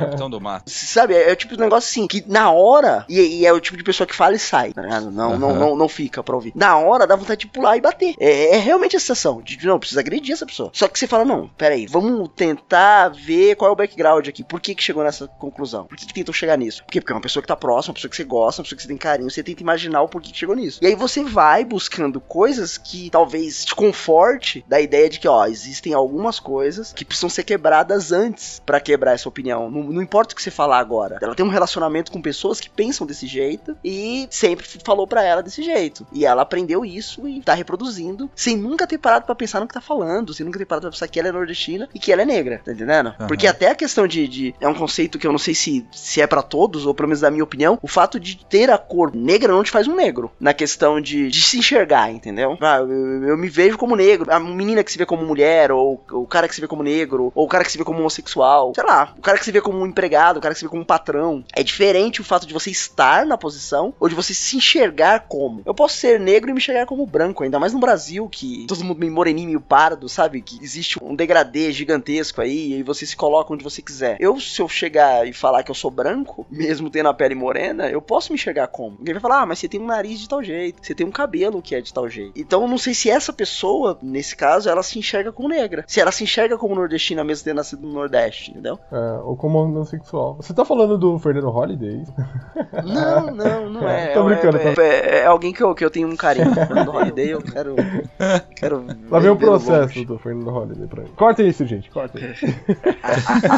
A: Capitão do Mato.
B: Sabe, é, é o tipo de negócio assim, que na hora, e, e é o tipo de pessoa que fala e sai, tá ligado? Não, não,
A: Aham.
B: não, não fica pra ouvir. Na hora dá vontade de pular e bater. É, é realmente a sensação de, não, precisa agredir essa pessoa. Só que você fala, não, peraí, vamos tentar ver qual é o background aqui. Por que que chegou nessa conclusão? Por que que tentou chegar nisso? Por quê? Porque é uma pessoa que tá próxima, uma pessoa que você gosta, uma pessoa que você tem carinho, você tenta imaginar o porquê que chegou nisso. E aí você vai buscando coisas que talvez te conforte da ideia de que, ó, existem algumas coisas que precisam ser quebradas antes pra quebrar essa opinião. Não, não importa o que você falar agora, Ela tem um relacionamento com pessoas que pensam desse jeito e sempre falou para ela desse jeito. E ela aprendeu isso e tá reproduzindo sem nunca ter parado para pensar no que tá falando, sem nunca ter parado pra pensar que ela é nordestina e que ela é negra, tá entendendo? Uhum. Porque até a questão de, de, É um conceito que eu não sei se, se é para todos, ou pelo menos da minha opinião, o fato de ter a cor negra não te faz um negro. Na questão de, de se enxergar, entendeu? Ah, eu, eu, me vejo como negro. A menina que se vê como mulher, ou o cara que se vê como negro, ou o cara que se vê como homossexual, sei lá, o cara que se vê como um empregado, o cara que se vê como um patrão. É diferente o fato de você estar na posição ou de você se enxergar como. Eu posso ser negro e me enxergar como branco, ainda mais no Brasil, que todo mundo meio moreninho, meio pardo, sabe? Que existe um degradê gigantesco aí, e você se coloca onde você quiser. Eu, se eu chegar e falar que eu sou branco, mesmo tendo a pele morena, eu posso me enxergar como. Alguém vai falar, ah, mas você tem um nariz de tal jeito, você tem um cabelo que é de tal jeito. Então eu não sei se essa pessoa, nesse caso, ela se enxerga como negra. Se ela se enxerga como nordestina mesmo tendo nascido no Nordeste, entendeu?
C: É, ou como homossexual. Você tá falando do Fernando Holiday?
B: Não, não, não é. Tô brincando. É, é, é, alguém que eu, que eu tenho um carinho. Fernando Holiday, eu quero. quero
C: Lá vem o processo do Fernando Holiday pra mim. Corta isso, gente, corta isso.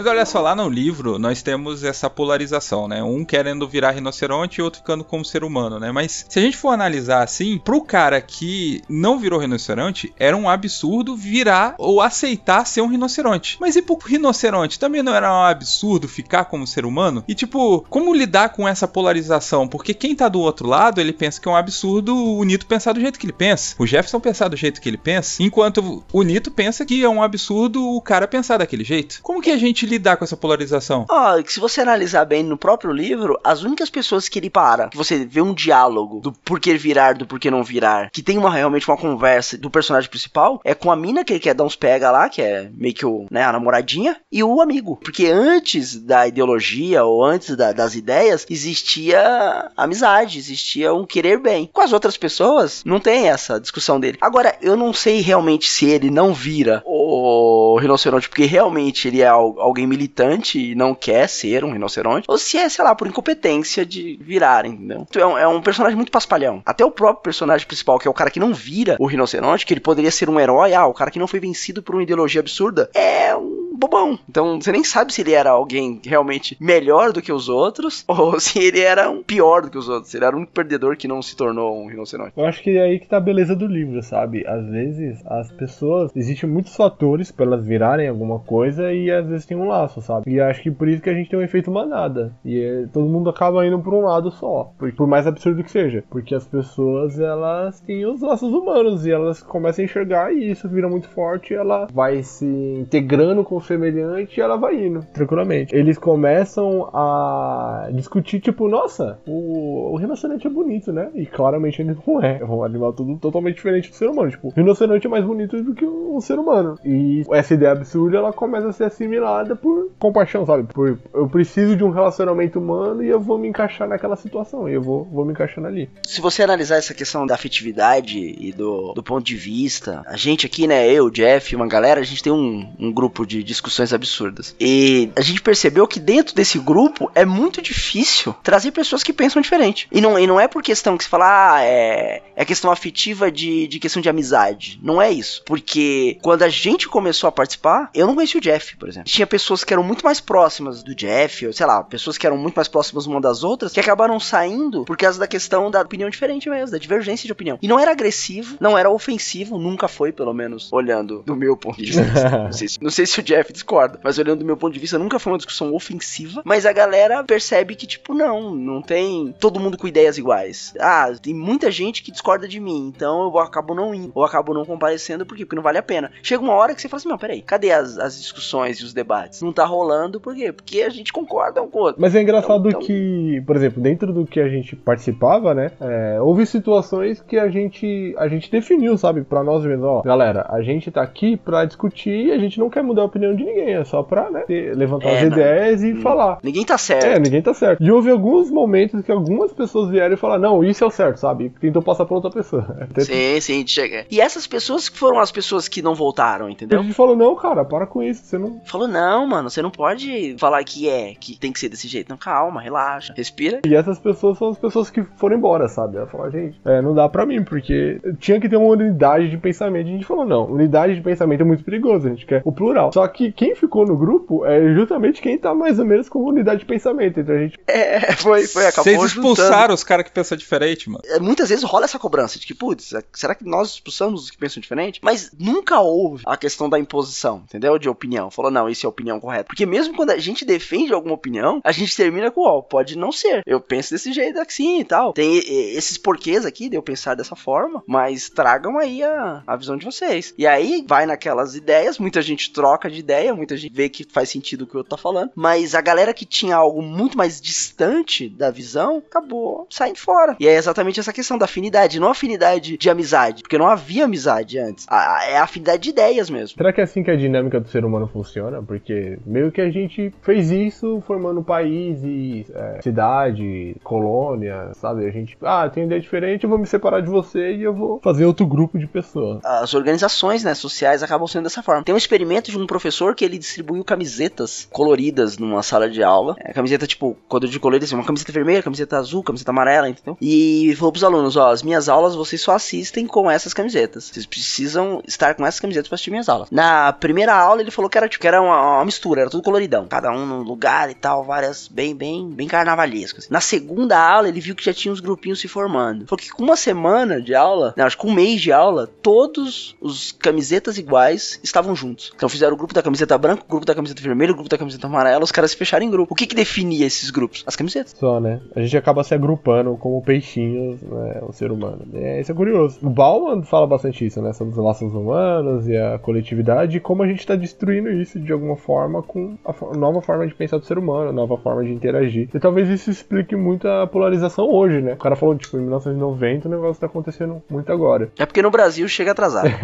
A: Mas olha só, lá no livro nós temos essa polarização, né? Um querendo virar rinoceronte e outro ficando como ser humano, né? Mas se a gente for analisar assim, pro cara que não virou rinoceronte, era um absurdo virar ou aceitar ser um rinoceronte. Mas e pro rinoceronte? Também não era um absurdo ficar como ser humano? E tipo, como lidar com essa polarização? Porque quem tá do outro lado, ele pensa que é um absurdo o Nito pensar do jeito que ele pensa. O Jefferson pensar do jeito que ele pensa, enquanto o Nito pensa que é um absurdo o cara pensar daquele jeito. Como que a gente lidar com essa polarização?
B: Oh, se você analisar bem no próprio livro, as únicas pessoas que ele para, que você vê um diálogo do porquê virar, do porquê não virar, que tem uma, realmente uma conversa do personagem principal, é com a mina que ele quer dar uns pega lá, que é meio que o, né, a namoradinha, e o amigo. Porque antes da ideologia ou antes da, das ideias, existia amizade, existia um querer bem. Com as outras pessoas, não tem essa discussão dele. Agora, eu não sei realmente se ele não vira o rinoceronte, porque realmente ele é alguém alguém militante e não quer ser um rinoceronte, ou se é, sei lá, por incompetência de virar, entendeu? Então, é um, é um personagem muito paspalhão. Até o próprio personagem principal, que é o cara que não vira o rinoceronte, que ele poderia ser um herói, ah, o cara que não foi vencido por uma ideologia absurda, é um bobão. Então você nem sabe se ele era alguém realmente melhor do que os outros ou se ele era um pior do que os outros. Ele era um perdedor que não se tornou um rinoceronte.
C: Eu acho que é aí que tá a beleza do livro, sabe? Às vezes as pessoas. Existem muitos fatores para elas virarem alguma coisa e às vezes tem um laço, sabe? E acho que por isso que a gente tem um efeito manada. E é, todo mundo acaba indo por um lado só. Por, por mais absurdo que seja. Porque as pessoas elas têm os laços humanos e elas começam a enxergar e isso vira muito forte e ela vai se integrando com o semelhante e ela vai indo, tranquilamente. Eles começam a discutir, tipo, nossa, o, o rinoceronte é bonito, né? E claramente ele não é. É um animal tudo totalmente diferente do ser humano. Tipo, o rinoceronte é mais bonito do que um ser humano. E essa ideia absurda, ela começa a ser assimilada por compaixão, sabe? Por eu preciso de um relacionamento humano e eu vou me encaixar naquela situação. E eu vou, vou me encaixando ali.
B: Se você analisar essa questão da afetividade e do, do ponto de vista, a gente aqui, né, eu, Jeff, uma galera, a gente tem um, um grupo de discussões absurdas. E a gente percebeu que dentro desse grupo é muito difícil trazer pessoas que pensam diferente. E não, e não é por questão que se fala, ah, é, é questão afetiva de, de questão de amizade. Não é isso. Porque quando a gente começou a participar, eu não conheci o Jeff, por exemplo. Tinha pessoas que eram muito mais próximas do Jeff, ou sei lá, pessoas que eram muito mais próximas uma das outras, que acabaram saindo por causa da questão da opinião diferente mesmo, da divergência de opinião. E não era agressivo, não era ofensivo, nunca foi, pelo menos, olhando do meu ponto de vista. não, sei se, não sei se o Jeff discorda. Mas olhando do meu ponto de vista, nunca foi uma discussão ofensiva. Mas a galera percebe que, tipo, não, não tem todo mundo com ideias iguais. Ah, tem muita gente que discorda de mim, então eu acabo não indo. Ou acabo não comparecendo, por quê? Porque não vale a pena. Chega uma hora que você fala assim, não, peraí, cadê as, as discussões e os debates? Não tá rolando, por quê? Porque a gente concorda um com o outro.
C: Mas é engraçado então, então... que, por exemplo, dentro do que a gente participava, né, é, houve situações que a gente, a gente definiu, sabe, pra nós mesmos, ó, galera, a gente tá aqui pra discutir e a gente não quer mudar a opinião de de ninguém, é só pra né, ter- levantar
B: É,
C: as ideias e
B: Hum.
C: falar.
B: Ninguém tá certo.
C: É, ninguém tá certo. E houve alguns momentos que algumas pessoas vieram e falaram, não, isso é o certo, sabe? Tentou passar pra outra pessoa.
B: Sim, sim, chega. E essas pessoas que foram as pessoas que não voltaram,
C: a
B: entendeu?
C: gente falou, não, cara, para com isso, você não.
B: Falou, não, mano, você não pode falar que é, que tem que ser desse jeito. Não, calma, relaxa, respira.
C: E essas pessoas são as pessoas que foram embora, sabe? Ela falou, gente, é, não dá pra mim, porque tinha que ter uma unidade de pensamento. A gente falou, não, unidade de pensamento é muito perigoso, a gente quer o plural. Só que quem ficou no grupo é justamente quem tá mais ou menos com unidade de pensamento. Então a gente.
B: É, foi, foi, acabou
A: Vocês
B: juntando.
A: expulsaram os caras que pensam diferente, mano.
B: É, Muitas vezes rola essa cobrança de que, putz, será que nós expulsamos os que pensam diferente? Mas nunca houve a questão da imposição, entendeu? De opinião. Falou, não, isso é a opinião correta. Porque mesmo quando a gente defende alguma opinião, a gente termina com, ó, pode não ser. Eu penso desse jeito assim e tal. Tem esses porquês aqui de eu pensar dessa forma, mas tragam aí a, a visão de vocês. E aí vai naquelas ideias, muita gente troca de ideia, muita gente vê que faz sentido o que o outro tá falando, mas a galera que tinha algo muito mais distante da visão acabou saindo fora. E é exatamente essa questão da afinidade, não afinidade de amizade, porque não havia amizade antes. A- é a afinidade de ideias mesmo.
C: Será que é assim que a dinâmica do ser humano funciona? Porque meio que a gente fez isso formando países, é, cidade, colônia, sabe? A gente, ah, tem ideia diferente, eu vou me separar de você e eu vou fazer outro grupo de pessoas.
B: As organizações né, sociais acabam sendo dessa forma. Tem um experimento de um professor que ele distribuiu camisetas coloridas numa sala de aula. É, camiseta, tipo, quando eu digo colorida, assim, uma camiseta vermelha, camiseta azul, camiseta amarela, entendeu? E falou pros alunos, ó, as minhas aulas vocês só assistem com essas camisetas. Vocês precisam estar com essas camisetas pra assistir minhas aulas. Na primeira aula ele falou que era, tipo, que era uma, uma mistura, era tudo coloridão. Cada um num lugar e tal, várias, bem, bem, bem carnavalescas. Na segunda aula ele viu que já tinha uns grupinhos se formando. Falou que com uma semana de aula, não, acho que com um mês de aula, todos os camisetas iguais estavam juntos. Então fizeram o grupo da camiseta branca, o grupo da camiseta vermelha, o grupo da camiseta amarela, os caras se fecharam em grupo. O que que definia esses grupos? As camisetas.
C: Só, né? A gente acaba se agrupando como peixinhos, né? O ser humano. É, isso é curioso. O Bauman fala bastante isso, né? Sobre os laços humanos e a coletividade e como a gente tá destruindo isso de alguma forma com a nova forma de pensar do ser humano, a nova forma de interagir. E talvez isso explique muito a polarização hoje, né? O cara falou, tipo, em 1990 o negócio tá acontecendo muito agora.
B: É porque no Brasil chega atrasado.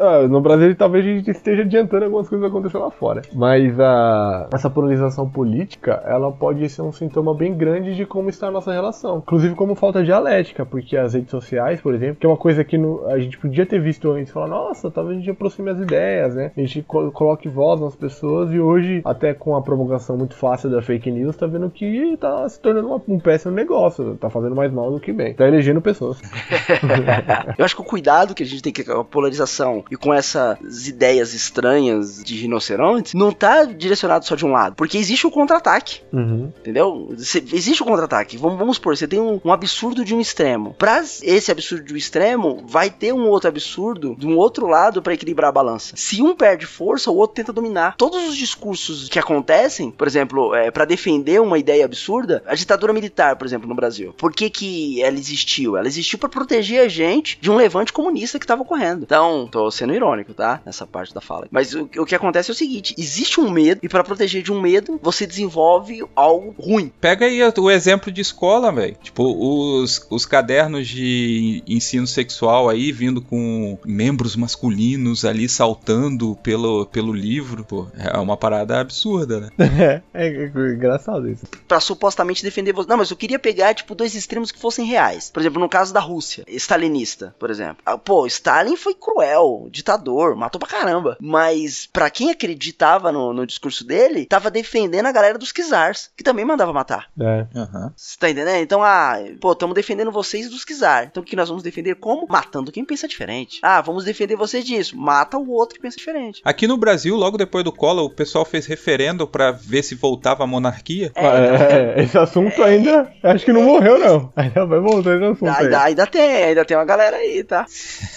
C: Ah, no Brasil talvez a gente esteja adiantando algumas coisas que aconteceram lá fora. Mas a, essa polarização política, ela pode ser um sintoma bem grande de como está a nossa relação. Inclusive como falta dialética, porque as redes sociais, por exemplo, que é uma coisa que no- a gente podia ter visto antes, falar, nossa, talvez a gente aproxime as ideias, né? A gente co- coloque voz nas pessoas e hoje, até com a promulgação muito fácil da fake news, tá vendo que tá se tornando uma- um péssimo negócio, tá fazendo mais mal do que bem. Tá elegendo pessoas.
B: Eu acho que o cuidado que a gente tem que com a polarização e com essas ideias estranhas de rinocerontes não tá direcionado só de um lado. Porque existe o contra-ataque.
C: Uhum.
B: Entendeu? Cê- existe o contra-ataque. Vamos, vamos supor, você tem um, um absurdo de um extremo. Pra esse absurdo de um extremo, vai ter um outro absurdo de um outro lado pra equilibrar a balança. Se um perde força, o outro tenta dominar. Todos os discursos que acontecem, por exemplo, é, para defender uma ideia absurda, a ditadura militar, por exemplo, no Brasil. Por que, que ela existiu? Ela existiu pra proteger a gente de um levante comunista que tava ocorrendo. Então, tô sendo irônico, tá? Nessa parte da fala. Mas o, o que acontece é o seguinte: existe um medo, e pra proteger de um medo, você desenvolve algo ruim.
A: Pega aí o exemplo de escola, velho. Tipo, os, os cadernos de ensino sexual aí, vindo com membros masculinos ali saltando pelo, pelo livro. Pô, é uma parada absurda, né?
C: É, é, é engraçado isso.
B: Pra supostamente defender você. Não, mas eu queria pegar, tipo, dois extremos que fossem reais. Por exemplo, no caso da Rússia, stalinista, por exemplo. Ah, Pô, Stalin foi cruel, ditador, matou pra caramba. Mas, pra quem acreditava no, no discurso dele, tava defendendo a galera dos czars, que também mandava matar.
C: É.
A: Aham.
B: Você tá entendendo? Então, ah, pô, estamos defendendo vocês dos czar. Então, o que nós vamos defender como? Matando quem pensa diferente. Ah, vamos defender vocês disso. Mata o outro que pensa diferente.
A: Aqui no Brasil, logo depois do Collor, o pessoal fez referendo pra ver se voltava a monarquia.
B: É, então,
C: É, esse assunto ainda. Acho que não morreu, não. Ainda vai voltar esse assunto aí.
B: ainda, ainda tem, ainda tem uma galera aí, tá?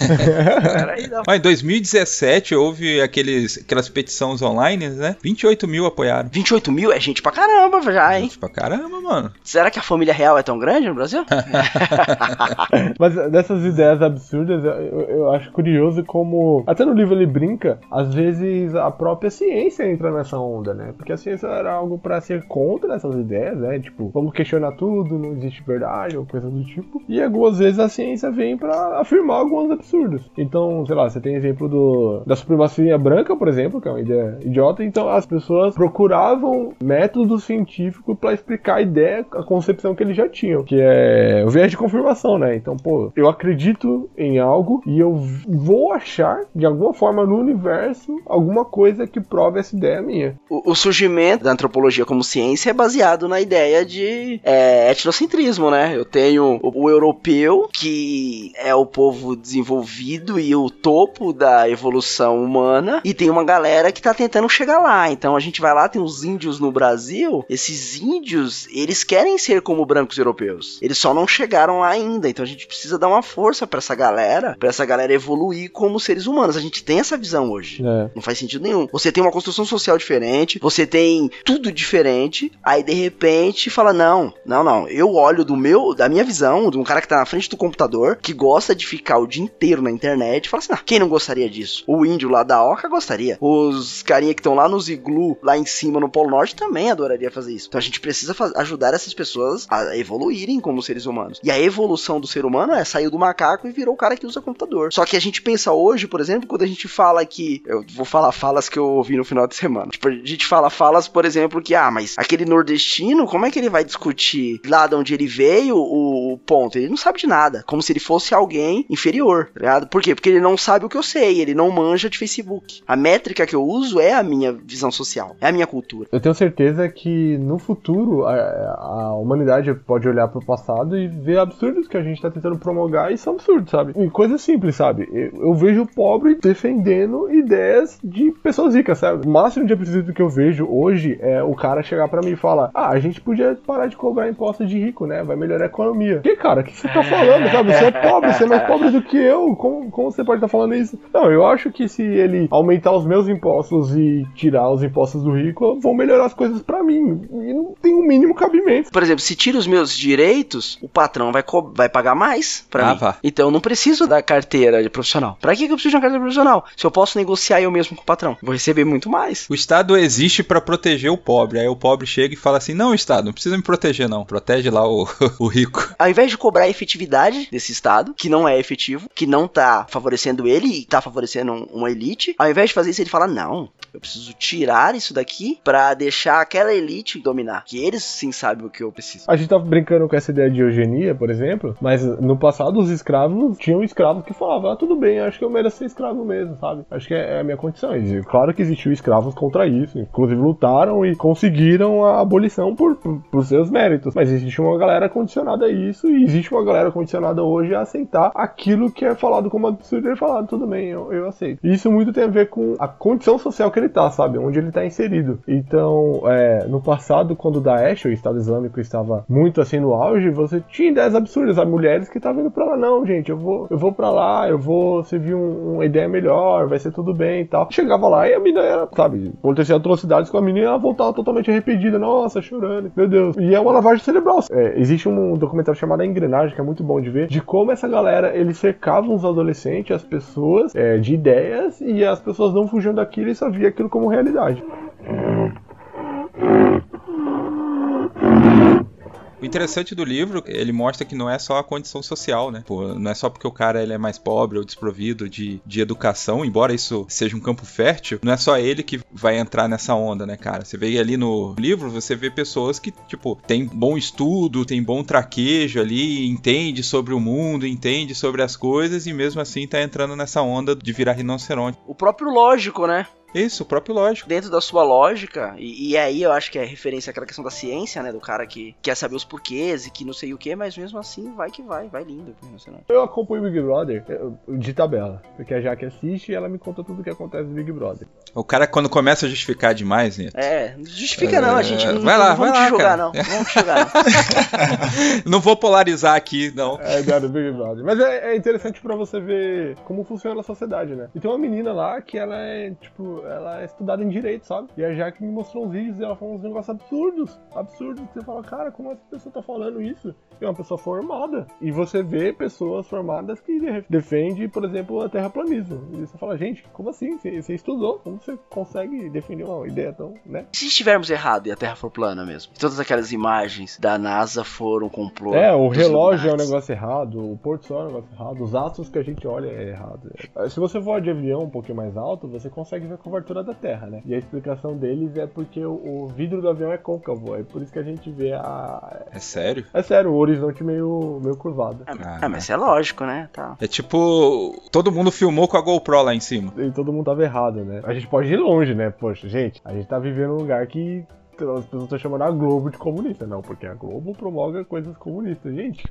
B: galera aí da
A: Ó, em 2017 houve aqueles, aquelas petições online, né? 28 mil apoiaram.
B: 28 mil é gente pra caramba já, hein?
A: Gente pra caramba, mano.
B: Será que a família real é tão grande no Brasil?
C: Mas dessas ideias absurdas, eu, eu acho curioso como. Até no livro ele brinca, às vezes a própria ciência entra nessa onda, né? Porque a ciência era algo pra ser contra essas ideias, né? Tipo, vamos questionar tudo, não existe verdade, ou coisa do tipo. E algumas vezes a ciência vem pra afirmar alguns absurdos. Então, sei lá, você tem exemplo do, da supremacia branca, por exemplo. Exemplo, que é uma ideia idiota, então as pessoas procuravam métodos científicos para explicar a ideia, a concepção que eles já tinham, que é o viés de confirmação, né? Então, pô, eu acredito em algo e eu vou achar, de alguma forma no universo, alguma coisa que prove essa ideia minha.
B: O, o surgimento da antropologia como ciência é baseado na ideia de é, etnocentrismo, né? Eu tenho o, o europeu, que é o povo desenvolvido e o topo da evolução humana, e tem uma galera que tá tentando chegar lá. Então a gente vai lá, tem os índios no Brasil, esses índios, eles querem ser como brancos europeus. Eles só não chegaram lá ainda. Então a gente precisa dar uma força para essa galera, para essa galera evoluir como seres humanos. A gente tem essa visão hoje.
C: É.
B: Não faz sentido nenhum. Você tem uma construção social diferente, você tem tudo diferente, aí de repente fala: "Não, não, não. Eu olho do meu, da minha visão, de um cara que tá na frente do computador, que gosta de ficar o dia inteiro na internet, e fala assim: "Ah, quem não gostaria disso? O índio lá da Oca gostaria. Os carinha que estão lá nos iglu, lá em cima no Polo Norte também adoraria fazer isso. Então a gente precisa ajudar essas pessoas a evoluírem como seres humanos. E a evolução do ser humano é saiu do macaco e virou o cara que usa computador. Só que a gente pensa hoje, por exemplo, quando a gente fala que. Eu vou falar falas que eu ouvi no final de semana. Tipo, a gente fala falas, por exemplo, que, ah, mas aquele nordestino, como é que ele vai discutir lá de onde ele veio o, o ponto? Ele não sabe de nada. Como se ele fosse alguém inferior, tá ligado? Por quê? Porque ele não sabe o que eu sei, ele não manja de Facebook. A métrica que eu uso é a minha visão social, é a minha cultura.
C: Eu tenho certeza que no futuro a, a humanidade pode olhar pro passado e ver absurdos que a gente tá tentando promulgar e são absurdos, sabe? E coisa simples, sabe? Eu, eu vejo o pobre defendendo ideias de pessoas ricas, sabe? O máximo de absurdo que eu vejo hoje é o cara chegar pra mim e falar: Ah, a gente podia parar de cobrar impostos de rico, né? Vai melhorar a economia. Que, cara, o que você tá falando, sabe? Você é pobre, você é mais pobre do que eu. Como, como você pode estar falando isso? Não, eu acho que se ele aumentar os meus impostos e tirar os impostos do rico, vão melhorar as coisas pra mim. E não tem o mínimo cabimento.
B: Por exemplo, se tira os meus direitos, o patrão vai, vai pagar mais pra
A: Ah,
B: mim.
A: vá.
B: Então eu não preciso da carteira de profissional. Pra que que eu preciso de uma carteira profissional? Se eu posso negociar eu mesmo com o patrão, vou receber muito mais.
A: O Estado existe pra proteger o pobre. Aí o pobre chega e fala assim: Não, Estado, não precisa me proteger, não. Protege lá o, o rico.
B: Ao invés de cobrar a efetividade desse Estado, que não é efetivo, que não tá favorecendo ele e tá favorecendo um- uma elite, ao invés de fazer isso, ele fala: não, eu preciso tirar isso daqui pra deixar aquela elite dominar. Que eles sim sabem o que eu preciso.
C: A gente tá brincando com essa ideia de eugenia, por exemplo, mas no passado os escravos tinham escravos que falavam, ah, tudo bem, acho que eu mereço ser escravo mesmo, sabe? Acho que é, é a minha condição. E, claro que existiu escravos contra isso, inclusive lutaram e conseguiram a abolição por, por, por seus méritos. Mas existe uma galera condicionada a isso e existe uma galera condicionada hoje a aceitar aquilo que é falado como absurdo e falado, tudo bem, eu, eu aceito. E isso muito tem a ver com a condição social que ele tá, sabe? Onde ele tá inserido. Então, é, no passado, quando o Daesh, o Estado Islâmico, estava muito assim no auge, você tinha ideias absurdas, sabe? Mulheres que estavam indo pra lá, não, gente, eu vou, eu vou pra lá, eu vou servir um- uma ideia melhor, vai ser tudo bem e tal. Chegava lá e a menina era, sabe, acontecia atrocidades com a menina e ela voltava totalmente arrependida, nossa, chorando, meu Deus. E é uma lavagem cerebral. É, existe um documentário chamado A Engrenagem, que é muito bom de ver, de como essa galera, eles cercavam os adolescentes, as pessoas, é, de ideias, e as pessoas não fugiam daquilo e só via aquilo como realidade.
A: O interessante do livro, ele mostra que não é só a condição social, né? Pô, não é só porque o cara ele é mais pobre ou desprovido de, de educação, embora isso seja um campo fértil, não é só ele que vai entrar nessa onda, né, cara? Você vê ali no livro, você vê pessoas que, tipo, tem bom estudo, tem bom traquejo ali, entende sobre o mundo, entende sobre as coisas e mesmo assim tá entrando nessa onda de virar rinoceronte.
B: O próprio lógico, né?
A: Isso, o próprio lógico.
B: dentro da sua lógica, e, e aí eu acho que é referência àquela questão da ciência, né? Do cara que quer saber os porquês e que não sei o que, mas mesmo assim vai que vai, vai lindo.
C: Eu acompanho o Big Brother eu- de tabela, porque a Jaque assiste e ela me conta tudo o que acontece no Big Brother.
A: O cara, quando começa a justificar demais, né?
B: É, não justifica não, a gente. Não,
A: Vai lá,
B: não vamos
A: vai lá,
B: te julgar,
A: cara.
B: não. Vamos te julgar, não.
A: Não vou polarizar aqui, não.
C: É, do Big Brother. Mas é, é interessante pra você ver como funciona a sociedade, né? E tem uma menina lá que ela é, tipo, ela é estudada em direito, sabe? E a Jaque me mostrou uns vídeos e ela falou uns negócios absurdos. Absurdos. Que você fala, cara, como essa pessoa tá falando isso? E é uma pessoa formada. E você vê pessoas formadas que de- defendem, por exemplo, a terraplanismo. E você fala, gente, como assim? Você, você estudou? Como você consegue defender uma ideia tão, né?
B: Se estivermos errados e a Terra for plana mesmo? E todas aquelas imagens da NASA foram complô.
C: É, o relógio é um negócio errado, o Porto Sol é um negócio errado, os astros que a gente olha é errado. Se você voar de avião um pouquinho mais alto, você consegue ver curvatura da Terra, né? E a explicação deles é porque o, o vidro do avião é côncavo, é por isso que a gente vê a...
A: É sério?
C: É sério, o horizonte meio, meio curvado.
B: Ah, ah, mas é lógico, né? Tá.
A: É tipo, todo mundo filmou com a GoPro lá em cima.
C: E todo mundo tava errado, né? A gente pode ir longe, né? Poxa, gente, a gente tá vivendo num lugar que as pessoas estão chamando a Globo de comunista. Não, porque a Globo promove coisas comunistas. Gente,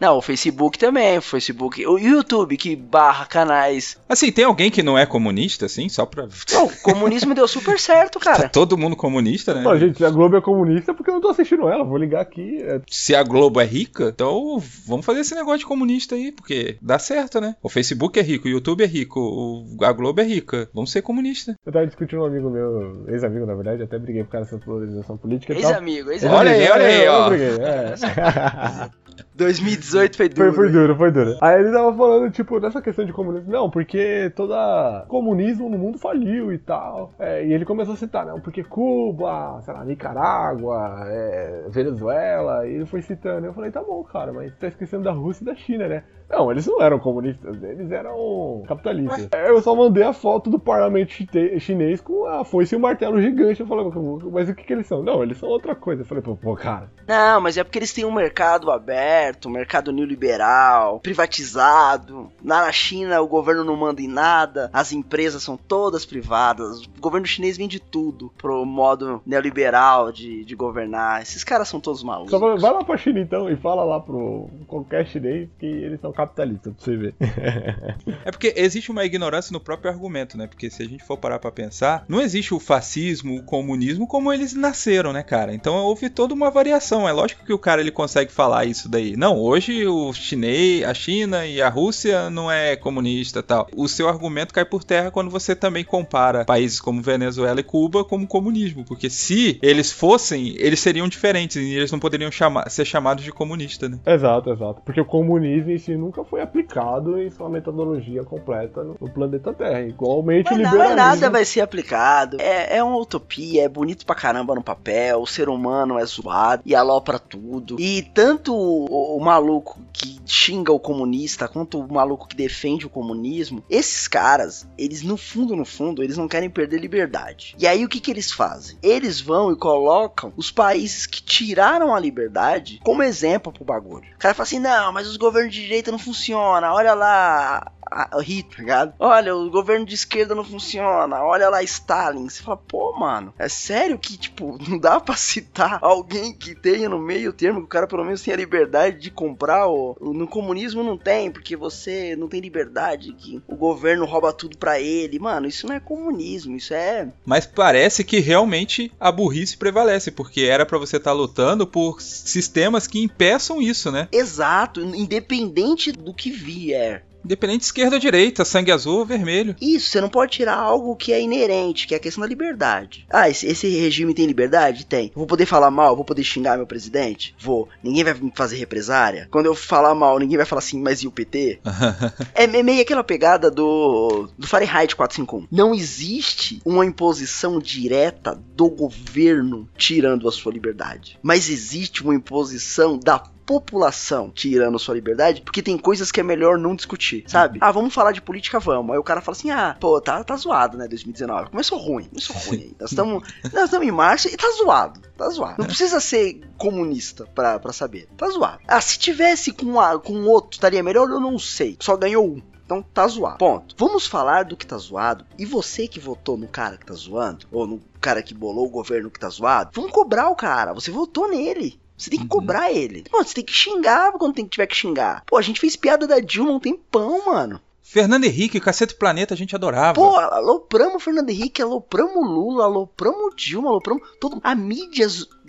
B: não, o Facebook também, o Facebook, o YouTube que barra canais.
A: Assim, tem alguém que não é comunista, assim, só pra.
B: Não, o comunismo deu super certo, cara.
A: Tá todo mundo comunista, né?
C: Não, gente, se a Globo é comunista, porque eu não tô assistindo ela, vou ligar aqui. É...
A: Se a Globo é rica, então vamos fazer esse negócio de comunista aí, porque dá certo, né? O Facebook é rico, o YouTube é rico, o... a Globo é rica. Vamos ser comunistas.
C: Eu tava discutindo um amigo meu, ex-amigo, na verdade, até briguei por causa dessa polarização política.
B: Ex-amigo,
A: ex-amigo. Olha aí, olha aí, ó. Eu briguei,
B: é. 2018 foi duro.
C: Foi, foi duro, foi duro. Aí ele tava falando, tipo, dessa questão de comunismo. Não, porque toda comunismo no mundo faliu e tal. É, e ele começou a citar, não, porque Cuba, sei lá, Nicarágua, é, Venezuela. E ele foi citando. Eu falei, tá bom, cara, mas tá esquecendo da Rússia e da China, né? Não, eles não eram comunistas, eles eram capitalistas. Eu só mandei a foto do parlamento chinês com a foice e o martelo gigante. Eu falei, mas o que, que eles são? Não, eles são outra coisa. Eu falei, pô, pô, cara.
B: Não, mas é porque eles têm um mercado aberto, um mercado neoliberal, privatizado. Na China o governo não manda em nada, as empresas são todas privadas. O governo chinês vende tudo pro modo neoliberal de, de governar. Esses caras são todos malucos. Só
C: vai lá pra China então e fala lá pro qualquer chinês que eles são capitalista, pra você ver.
A: é porque existe uma ignorância no próprio argumento, né? Porque se a gente for parar pra pensar, não existe o fascismo, o comunismo como eles nasceram, né, cara? Então houve toda uma variação. É lógico que o cara ele consegue falar isso daí. Não, hoje o chinês, a China e a Rússia não é comunista tal. O seu argumento cai por terra quando você também compara países como Venezuela e Cuba como comunismo. Porque se eles fossem, eles seriam diferentes e eles não poderiam chamar, ser chamados de comunista, né?
C: Exato, exato. Porque o comunismo em si nunca foi aplicado em sua metodologia completa no, no planeta Terra. Igualmente
B: Mas liberalismo. nada vai ser aplicado. É, é uma utopia, é bonito pra caramba no papel, o ser humano é zoado e alopra tudo. E tanto o, o maluco que xinga o comunista, quanto o maluco que defende o comunismo, esses caras, eles no fundo, no fundo, eles não querem perder liberdade. E aí o que que eles fazem? Eles vão e colocam os países que tiraram a liberdade como exemplo pro bagulho. O cara fala assim, não, mas os governos de direita não não funciona. Olha lá Hitler, tá ligado? Olha, o governo de esquerda não funciona. Olha lá Stalin. Você fala, pô, mano, é sério que, tipo, não dá pra citar alguém que tenha no meio termo que o cara pelo menos tenha liberdade de comprar? Ou, no comunismo não tem, porque você não tem liberdade, que o governo rouba tudo pra ele. Mano, isso não é comunismo, isso é.
A: Mas parece que realmente a burrice prevalece, porque era para você estar tá lutando por sistemas que impeçam isso, né?
B: Exato, independente do que vier.
A: Independente de esquerda ou direita, sangue azul ou vermelho.
B: Isso, você não pode tirar algo que é inerente, que é a questão da liberdade. Ah, esse, esse regime tem liberdade? Tem. Vou poder falar mal? Vou poder xingar meu presidente? Vou. Ninguém vai me fazer represária? Quando eu falar mal, ninguém vai falar assim, mas e o PT? é, é meio aquela pegada do, do Fahrenheit 451. Não existe uma imposição direta do governo tirando a sua liberdade. Mas existe uma imposição da população tirando sua liberdade, porque tem coisas que é melhor não discutir, sabe? Ah, vamos falar de política, vamos. Aí o cara fala assim: ah, pô, tá, tá zoado, né? 2019. Começou ruim, começou ruim. Nós estamos nós estamos em março e tá zoado, tá zoado. Não precisa ser comunista pra, pra saber, tá zoado. Ah, se tivesse com, a, com outro, estaria melhor? Eu não sei. Só ganhou um. Então tá zoado. Ponto. Vamos falar do que tá zoado. E você que votou no cara que tá zoando, ou no cara que bolou o governo que tá zoado, vamos cobrar o cara. Você votou nele. Você tem que uhum. cobrar ele. Pô, você tem que xingar quando tem que tiver que xingar. Pô, a gente fez piada da Dilma um tempão, mano.
A: Fernando Henrique, Cacete Planeta, a gente adorava.
B: Pô, alopramos Fernando Henrique, alopramos Lula, alopramos Dilma, alopramos todo. A mídia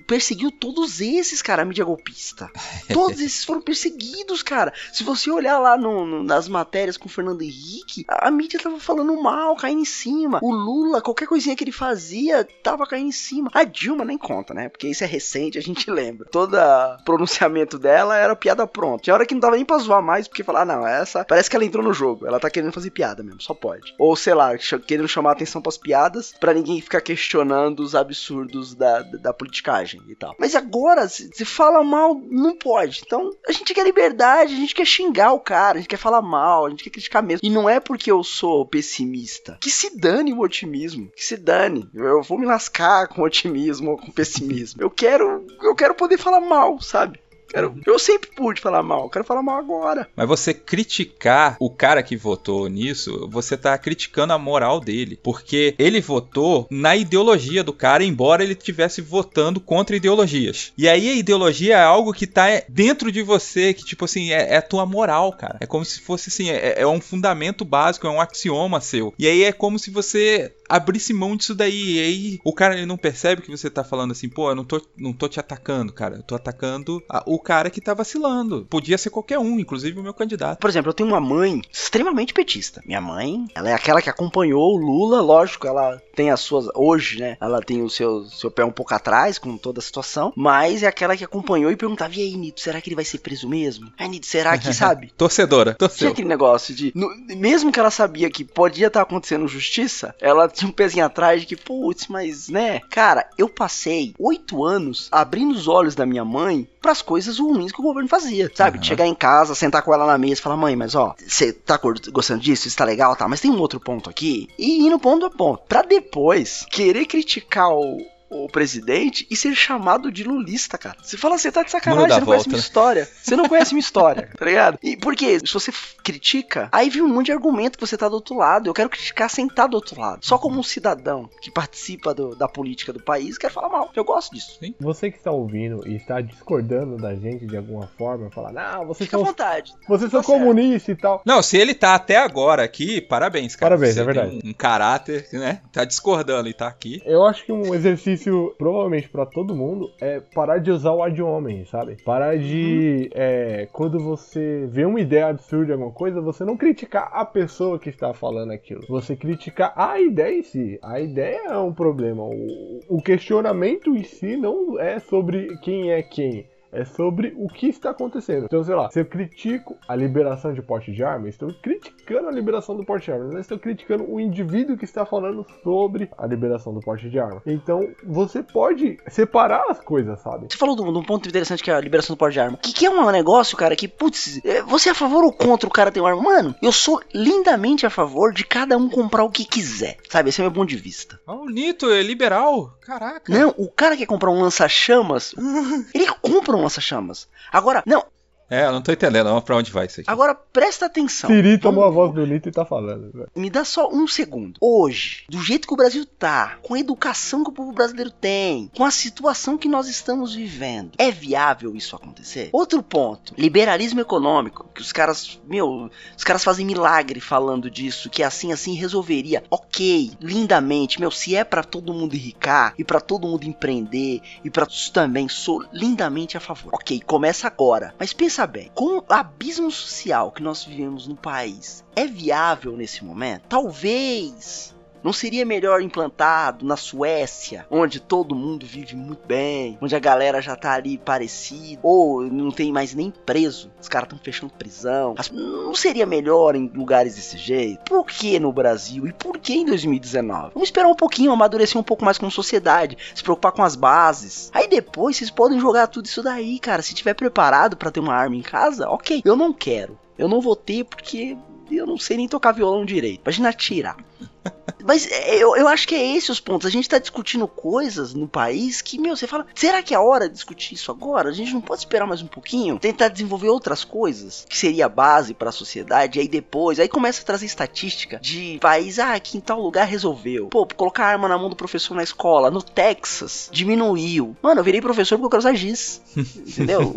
B: perseguiu todos esses, cara, a mídia golpista. Todos esses foram perseguidos, cara. Se você olhar lá no, no, nas matérias com o Fernando Henrique, a, a, mídia tava falando mal, caindo em cima. O Lula, qualquer coisinha que ele fazia, tava caindo em cima. A Dilma nem conta, né? Porque isso é recente, a gente lembra. Todo pronunciamento dela era piada pronta. Tinha hora que não dava nem pra zoar mais, porque falar, ah, não, essa. Parece que ela entrou no jogo. Ela tá querendo fazer piada mesmo, só pode. Ou sei lá, querendo chamar atenção pras piadas, para ninguém ficar questionando os absurdos da, da, da politicagem. Imagem e tal. Mas agora, se, se fala mal, não pode. Então, a gente quer liberdade, a gente quer xingar o cara, a gente quer falar mal, a gente quer criticar mesmo. E não é porque eu sou pessimista. Que se dane o otimismo. Que se dane. Eu vou me lascar com otimismo ou com pessimismo. Eu quero, eu quero poder falar mal, sabe? Quero, eu sempre pude falar mal, quero falar mal agora.
A: Mas você criticar o cara que votou nisso, você tá criticando a moral dele. Porque ele votou na ideologia do cara, embora ele estivesse votando contra ideologias. E aí a ideologia é algo que tá dentro de você, que tipo assim, é, é a tua moral, cara. É como se fosse assim, é, é um fundamento básico, é um axioma seu. E aí é como se você abrisse mão disso daí. E aí o cara ele não percebe que você tá falando assim, pô, eu não tô, não tô te atacando, cara. Eu tô atacando a, o cara que tá vacilando. Podia ser qualquer um, inclusive o meu candidato.
B: Por exemplo, eu tenho uma mãe extremamente petista. Minha mãe, ela é aquela que acompanhou o Lula, lógico, ela tem as suas. Hoje, né? Ela tem o seu, seu pé um pouco atrás com toda a situação. Mas é aquela que acompanhou e perguntava: e aí, Nito, será que ele vai ser preso mesmo? Ai, Nito, será que, sabe?
A: Torcedora, torcedora.
B: Tinha aquele negócio de. No, mesmo que ela sabia que podia estar acontecendo justiça, ela um pezinho atrás de que, putz, mas né? Cara, eu passei oito anos abrindo os olhos da minha mãe para as coisas ruins que o governo fazia, sabe? Uhum. Chegar em casa, sentar com ela na mesa e falar, mãe, mas ó, você tá gostando disso? Isso tá legal, tá? Mas tem um outro ponto aqui. E ir no ponto a ponto. Pra depois querer criticar o, o presidente e ser chamado de lulista, cara. Você fala, você tá de sacanagem, você não volta, conhece minha história. Você não conhece minha história, tá ligado? E por quê? Se você critica, aí vem um monte de argumento que você tá do outro lado. Eu quero criticar sem estar do outro lado. Só como um cidadão que participa do, da política do país, quero falar mal. Eu gosto disso.
C: Sim. Você que está ouvindo e está discordando da gente de alguma forma, falar, não, você
B: Fica à vontade.
C: Você tá são comunista e tal.
A: Não, se ele tá até agora aqui, parabéns, cara.
C: Parabéns,
A: você
C: é verdade.
A: Um, um caráter, né? Tá discordando e tá aqui.
C: Eu acho que um exercício exercício, provavelmente para todo mundo, é parar de usar o ad homem, sabe? Parar de. Uhum. É, quando você vê uma ideia absurda alguma coisa, você não criticar a pessoa que está falando aquilo. Você criticar a ideia em si. A ideia é um problema. O, o questionamento em si não é sobre quem é quem é sobre o que está acontecendo. Então, sei lá, se eu critico a liberação de porte de arma, estou criticando a liberação do porte de arma, não estou criticando o indivíduo que está falando sobre a liberação do porte de arma. Então, você pode separar as coisas, sabe?
B: Você falou de um ponto interessante que é a liberação do porte de arma. O que, que é um negócio, cara, que, putz, é, você é a favor ou contra o cara ter uma arma? Mano, eu sou lindamente a favor de cada um comprar o que quiser, sabe? Esse é meu ponto de vista.
A: Ah, o Nito é liberal. Caraca.
B: Não, o cara que quer comprar um lança-chamas, ele compra um lança-chamas. Agora, não,
A: é, eu não tô entendendo pra onde vai isso aqui.
B: Agora, presta atenção.
C: Siri tomou a voz do Lito e tá falando. Véio.
B: Me dá só um segundo. Hoje, do jeito que o Brasil tá, com a educação que o povo brasileiro tem, com a situação que nós estamos vivendo, é viável isso acontecer? Outro ponto, liberalismo econômico, que os caras, meu, os caras fazem milagre falando disso, que assim, assim resolveria. Ok, lindamente, meu, se é para todo mundo enricar e para todo mundo empreender e para também, sou lindamente a favor. Ok, começa agora. Mas pensa pensa bem, com o abismo social que nós vivemos no país, é viável nesse momento? Talvez não seria melhor implantado na Suécia, onde todo mundo vive muito bem, onde a galera já tá ali parecida, ou não tem mais nem preso, os caras estão fechando prisão. Não seria melhor em lugares desse jeito? Por que no Brasil e por que em 2019? Vamos esperar um pouquinho, amadurecer um pouco mais como sociedade, se preocupar com as bases. Aí depois vocês podem jogar tudo isso daí, cara. Se tiver preparado para ter uma arma em casa, ok. Eu não quero. Eu não vou ter porque eu não sei nem tocar violão direito. Imagina tirar. Mas é, eu, eu acho que é esse os pontos. A gente tá discutindo coisas no país que, meu, você fala, será que é a hora de discutir isso agora? A gente não pode esperar mais um pouquinho? Tentar desenvolver outras coisas que seria a base para a sociedade. E aí depois, aí começa a trazer estatística de país, ah, que em tal lugar resolveu. Pô, colocar arma na mão do professor na escola. No Texas, diminuiu. Mano, eu virei professor porque eu quero usar giz. Entendeu?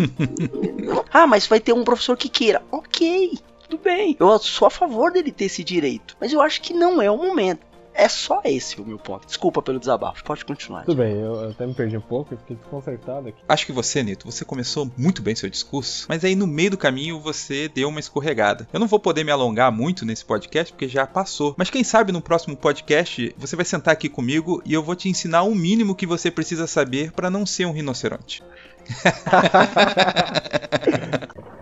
B: ah, mas vai ter um professor que queira. Ok tudo bem. Eu sou a favor dele ter esse direito. Mas eu acho que não é o momento. É só esse o meu ponto. Desculpa pelo desabafo, pode continuar.
C: Tudo bem, eu até me perdi um pouco, eu fiquei desconcertado aqui.
A: Acho que você, Nito, você começou muito bem seu discurso, mas aí no meio do caminho você deu uma escorregada. Eu não vou poder me alongar muito nesse podcast porque já passou, mas quem sabe no próximo podcast você vai sentar aqui comigo e eu vou te ensinar o mínimo que você precisa saber para não ser um rinoceronte.